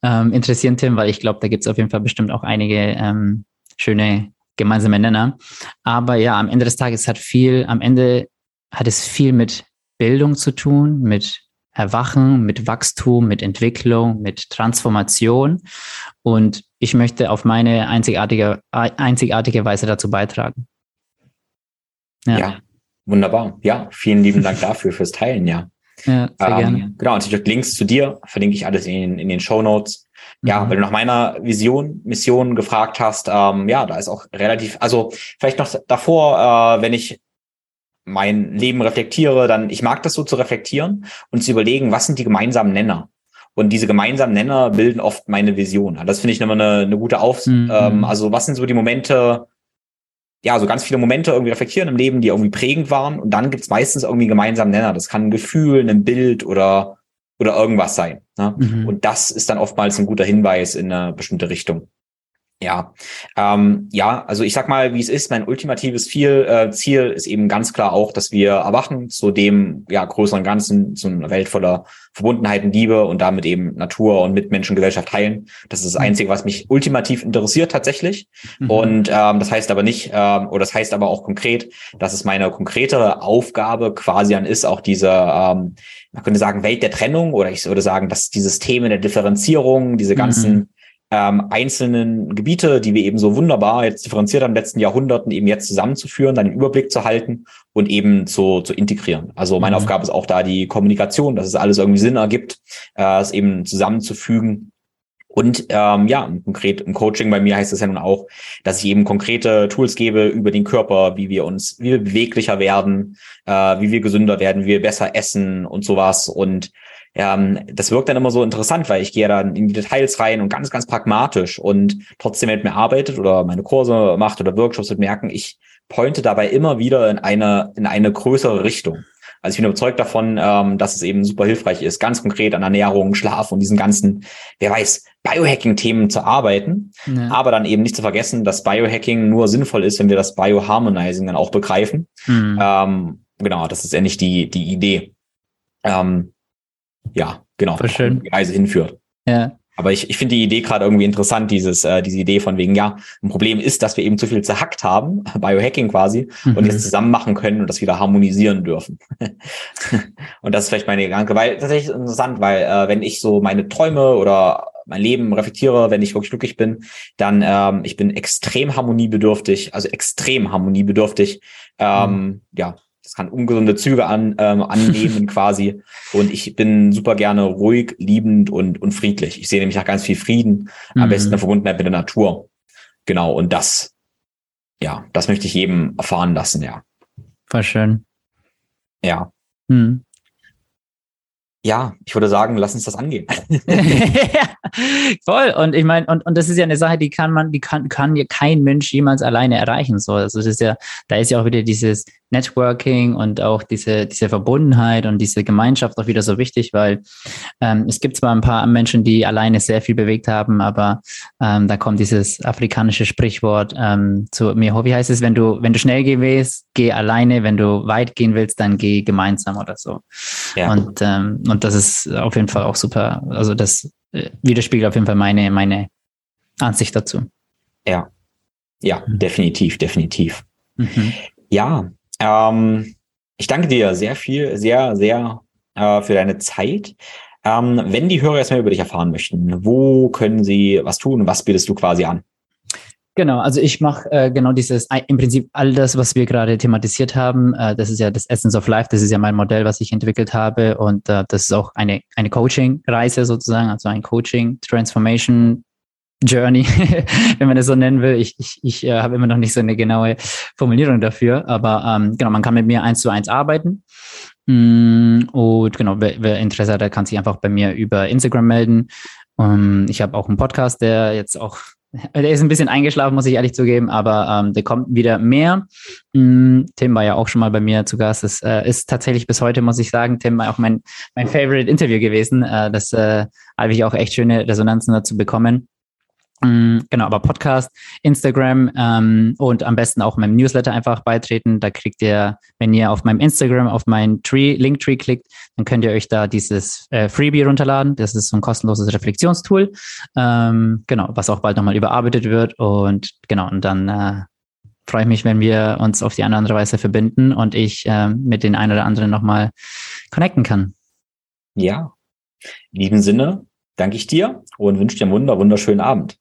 Speaker 1: ähm, interessieren, Tim, weil ich glaube, da gibt es auf jeden Fall bestimmt auch einige ähm, schöne gemeinsame Nenner. Aber ja, am Ende des Tages hat viel, am Ende hat es viel mit Bildung zu tun, mit Erwachen, mit Wachstum, mit Entwicklung, mit Transformation. Und ich möchte auf meine einzigartige, einzigartige Weise dazu beitragen.
Speaker 2: Ja. ja. wunderbar. Ja, vielen lieben Dank dafür fürs Teilen, ja. Ja, sehr ähm, gerne. Genau, natürlich Links zu dir verlinke ich alles in, in den Show Notes. Ja, mhm. weil du nach meiner Vision, Mission gefragt hast, ähm, ja, da ist auch relativ, also vielleicht noch davor, äh, wenn ich mein Leben reflektiere, dann, ich mag das so zu reflektieren und zu überlegen, was sind die gemeinsamen Nenner? Und diese gemeinsamen Nenner bilden oft meine Vision. Das finde ich immer eine, eine gute Auf. Mhm. Ähm, also was sind so die Momente, ja, so ganz viele Momente irgendwie reflektieren im Leben, die irgendwie prägend waren. Und dann gibt's meistens irgendwie gemeinsamen Nenner. Das kann ein Gefühl, ein Bild oder, oder irgendwas sein. Ne? Mhm. Und das ist dann oftmals ein guter Hinweis in eine bestimmte Richtung. Ja, ähm, ja, also ich sag mal, wie es ist. Mein ultimatives Ziel, äh, Ziel ist eben ganz klar auch, dass wir erwachen zu dem ja größeren Ganzen, zu einer Welt voller Verbundenheit und Liebe und damit eben Natur und Mitmenschen, Gesellschaft heilen. Das ist das mhm. Einzige, was mich ultimativ interessiert tatsächlich. Mhm. Und ähm, das heißt aber nicht, ähm, oder das heißt aber auch konkret, dass es meine konkrete Aufgabe quasi an ist, auch diese ähm, man könnte sagen, Welt der Trennung oder ich würde sagen, dass dieses Thema der Differenzierung, diese ganzen mhm ähm, einzelnen Gebiete, die wir eben so wunderbar jetzt differenziert haben in den letzten Jahrhunderten, eben jetzt zusammenzuführen, dann den Überblick zu halten und eben zu, zu integrieren. Also meine mhm. Aufgabe ist auch da die Kommunikation, dass es alles irgendwie Sinn ergibt, äh, es eben zusammenzufügen. Und ähm, ja, konkret im Coaching bei mir heißt es ja nun auch, dass ich eben konkrete Tools gebe über den Körper, wie wir uns, wie wir beweglicher werden, äh, wie wir gesünder werden, wie wir besser essen und sowas. Und ähm, das wirkt dann immer so interessant, weil ich gehe dann in die Details rein und ganz, ganz pragmatisch und trotzdem mit mir arbeitet oder meine Kurse macht oder Workshops wird merken, ich pointe dabei immer wieder in eine, in eine größere Richtung. Also ich bin überzeugt davon, ähm, dass es eben super hilfreich ist, ganz konkret an Ernährung, Schlaf und diesen ganzen, wer weiß, Biohacking-Themen zu arbeiten. Ja. Aber dann eben nicht zu vergessen, dass Biohacking nur sinnvoll ist, wenn wir das Bioharmonizing dann auch begreifen. Mhm. Ähm, genau, das ist ja nicht die, die Idee. Ähm, ja, genau,
Speaker 1: schön.
Speaker 2: die Reise hinführt. Ja. Aber ich, ich finde die Idee gerade irgendwie interessant, dieses, äh, diese Idee von wegen, ja, ein Problem ist, dass wir eben zu viel zerhackt haben, Biohacking quasi, mhm. und jetzt zusammen machen können und das wieder harmonisieren dürfen. und das ist vielleicht meine Gedanke, weil tatsächlich interessant, weil äh, wenn ich so meine Träume oder mein Leben reflektiere, wenn ich wirklich glücklich bin, dann ähm, ich bin extrem harmoniebedürftig, also extrem harmoniebedürftig. Ähm, mhm. Ja, das kann ungesunde Züge an, ähm, annehmen quasi. Und ich bin super gerne ruhig, liebend und, und friedlich. Ich sehe nämlich nach ganz viel Frieden, am mhm. besten eine Verbundenheit mit der Natur. Genau, und das, ja, das möchte ich jedem erfahren lassen, ja.
Speaker 1: War schön.
Speaker 2: Ja. Mhm ja, ich würde sagen, lass uns das angehen.
Speaker 1: voll. Und ich meine, und, und das ist ja eine Sache, die kann man, die kann, kann ja kein Mensch jemals alleine erreichen. So, also das ist ja, da ist ja auch wieder dieses Networking und auch diese, diese Verbundenheit und diese Gemeinschaft auch wieder so wichtig, weil ähm, es gibt zwar ein paar Menschen, die alleine sehr viel bewegt haben, aber ähm, da kommt dieses afrikanische Sprichwort ähm, zu mir. Wie heißt es, wenn du, wenn du schnell gehen willst, geh alleine, wenn du weit gehen willst, dann geh gemeinsam oder so. Ja. Und, ähm, und das ist auf jeden Fall auch super. Also das widerspiegelt auf jeden Fall meine, meine Ansicht dazu.
Speaker 2: Ja. Ja, mhm. definitiv, definitiv. Mhm. Ja, ähm, ich danke dir sehr viel, sehr, sehr äh, für deine Zeit. Ähm, wenn die Hörer erstmal über dich erfahren möchten, wo können sie was tun? Was bietest du quasi an?
Speaker 1: Genau, also ich mache äh, genau dieses, im Prinzip all das, was wir gerade thematisiert haben, äh, das ist ja das Essence of Life, das ist ja mein Modell, was ich entwickelt habe und äh, das ist auch eine, eine Coaching-Reise sozusagen, also ein Coaching, Transformation, Journey, wenn man das so nennen will. Ich, ich, ich äh, habe immer noch nicht so eine genaue Formulierung dafür, aber ähm, genau, man kann mit mir eins zu eins arbeiten. Mm, und genau, wer, wer Interesse hat, der kann sich einfach bei mir über Instagram melden. Um, ähm, ich habe auch einen Podcast, der jetzt auch Der ist ein bisschen eingeschlafen, muss ich ehrlich zugeben, aber ähm, der kommt wieder mehr. Mm, Tim war ja auch schon mal bei mir zu Gast. Das äh, ist tatsächlich bis heute, muss ich sagen, Tim war auch mein, mein Favorite Interview gewesen. Äh, das äh, habe ich auch echt schöne Resonanzen dazu bekommen. Mm, genau, aber Podcast, Instagram ähm, und am besten auch meinem Newsletter einfach beitreten. Da kriegt ihr, wenn ihr auf meinem Instagram auf meinen Tree, Linktree klickt, dann könnt ihr euch da dieses äh, Freebie runterladen. Das ist so ein kostenloses Reflexionstool. Ähm, genau, was auch bald nochmal überarbeitet wird. Und genau, und dann äh, freue ich mich, wenn wir uns auf die eine oder andere Weise verbinden und ich äh, mit den einen oder anderen nochmal connecten kann.
Speaker 2: Ja, in diesem Sinne danke ich dir und wünsche dir einen wunder, wunderschönen Abend.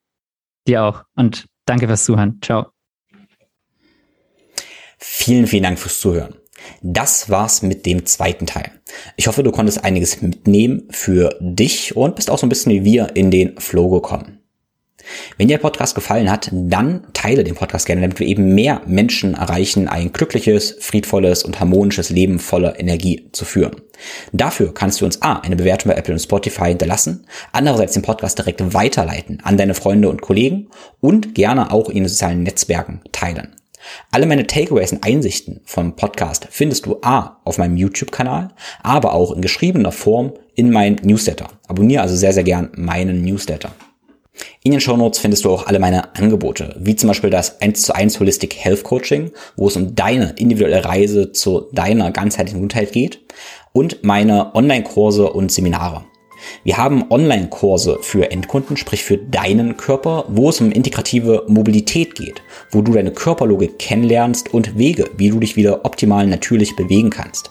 Speaker 1: Dir auch. Und danke fürs Zuhören. Ciao.
Speaker 2: Vielen, vielen Dank fürs Zuhören. Das war's mit dem zweiten Teil. Ich hoffe, du konntest einiges mitnehmen für dich und bist auch so ein bisschen wie wir in den Flow gekommen. Wenn dir der Podcast gefallen hat, dann teile den Podcast gerne, damit wir eben mehr Menschen erreichen, ein glückliches, friedvolles und harmonisches Leben voller Energie zu führen. Dafür kannst du uns A, eine Bewertung bei Apple und Spotify hinterlassen, andererseits den Podcast direkt weiterleiten an deine Freunde und Kollegen und gerne auch in den sozialen Netzwerken teilen. Alle meine Takeaways und Einsichten vom Podcast findest du A auf meinem YouTube-Kanal, aber auch in geschriebener Form in meinem Newsletter. Abonniere also sehr, sehr gern meinen Newsletter. In den Shownotes findest du auch alle meine Angebote, wie zum Beispiel das 1 zu 1 Holistic Health Coaching, wo es um deine individuelle Reise zu deiner ganzheitlichen Gesundheit geht und meine Online-Kurse und Seminare. Wir haben Online-Kurse für Endkunden, sprich für deinen Körper, wo es um integrative Mobilität geht, wo du deine Körperlogik kennenlernst und Wege, wie du dich wieder optimal natürlich bewegen kannst.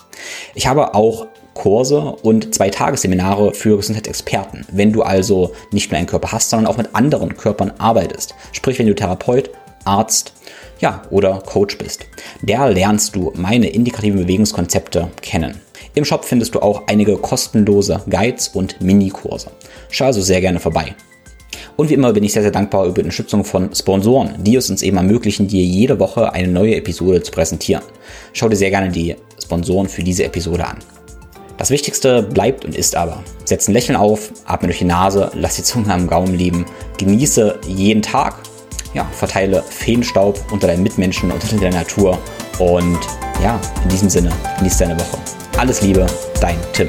Speaker 2: Ich habe auch Kurse und zwei Tagesseminare für Gesundheitsexperten. Wenn du also nicht nur einen Körper hast, sondern auch mit anderen Körpern arbeitest. Sprich, wenn du Therapeut, Arzt, ja, oder Coach bist. Der lernst du meine indikativen Bewegungskonzepte kennen. Im Shop findest du auch einige kostenlose Guides und Minikurse. Schau also sehr gerne vorbei. Und wie immer bin ich sehr, sehr dankbar über die Unterstützung von Sponsoren, die es uns eben ermöglichen, dir jede Woche eine neue Episode zu präsentieren. Schau dir sehr gerne die Sponsoren für diese Episode an. Das Wichtigste bleibt und ist aber, setz ein Lächeln auf, atme durch die Nase, lass die Zunge am Gaumen lieben, genieße jeden Tag, ja, verteile Feenstaub unter deinen Mitmenschen unter der Natur und ja, in diesem Sinne, genieße deine Woche. Alles Liebe, dein Tim.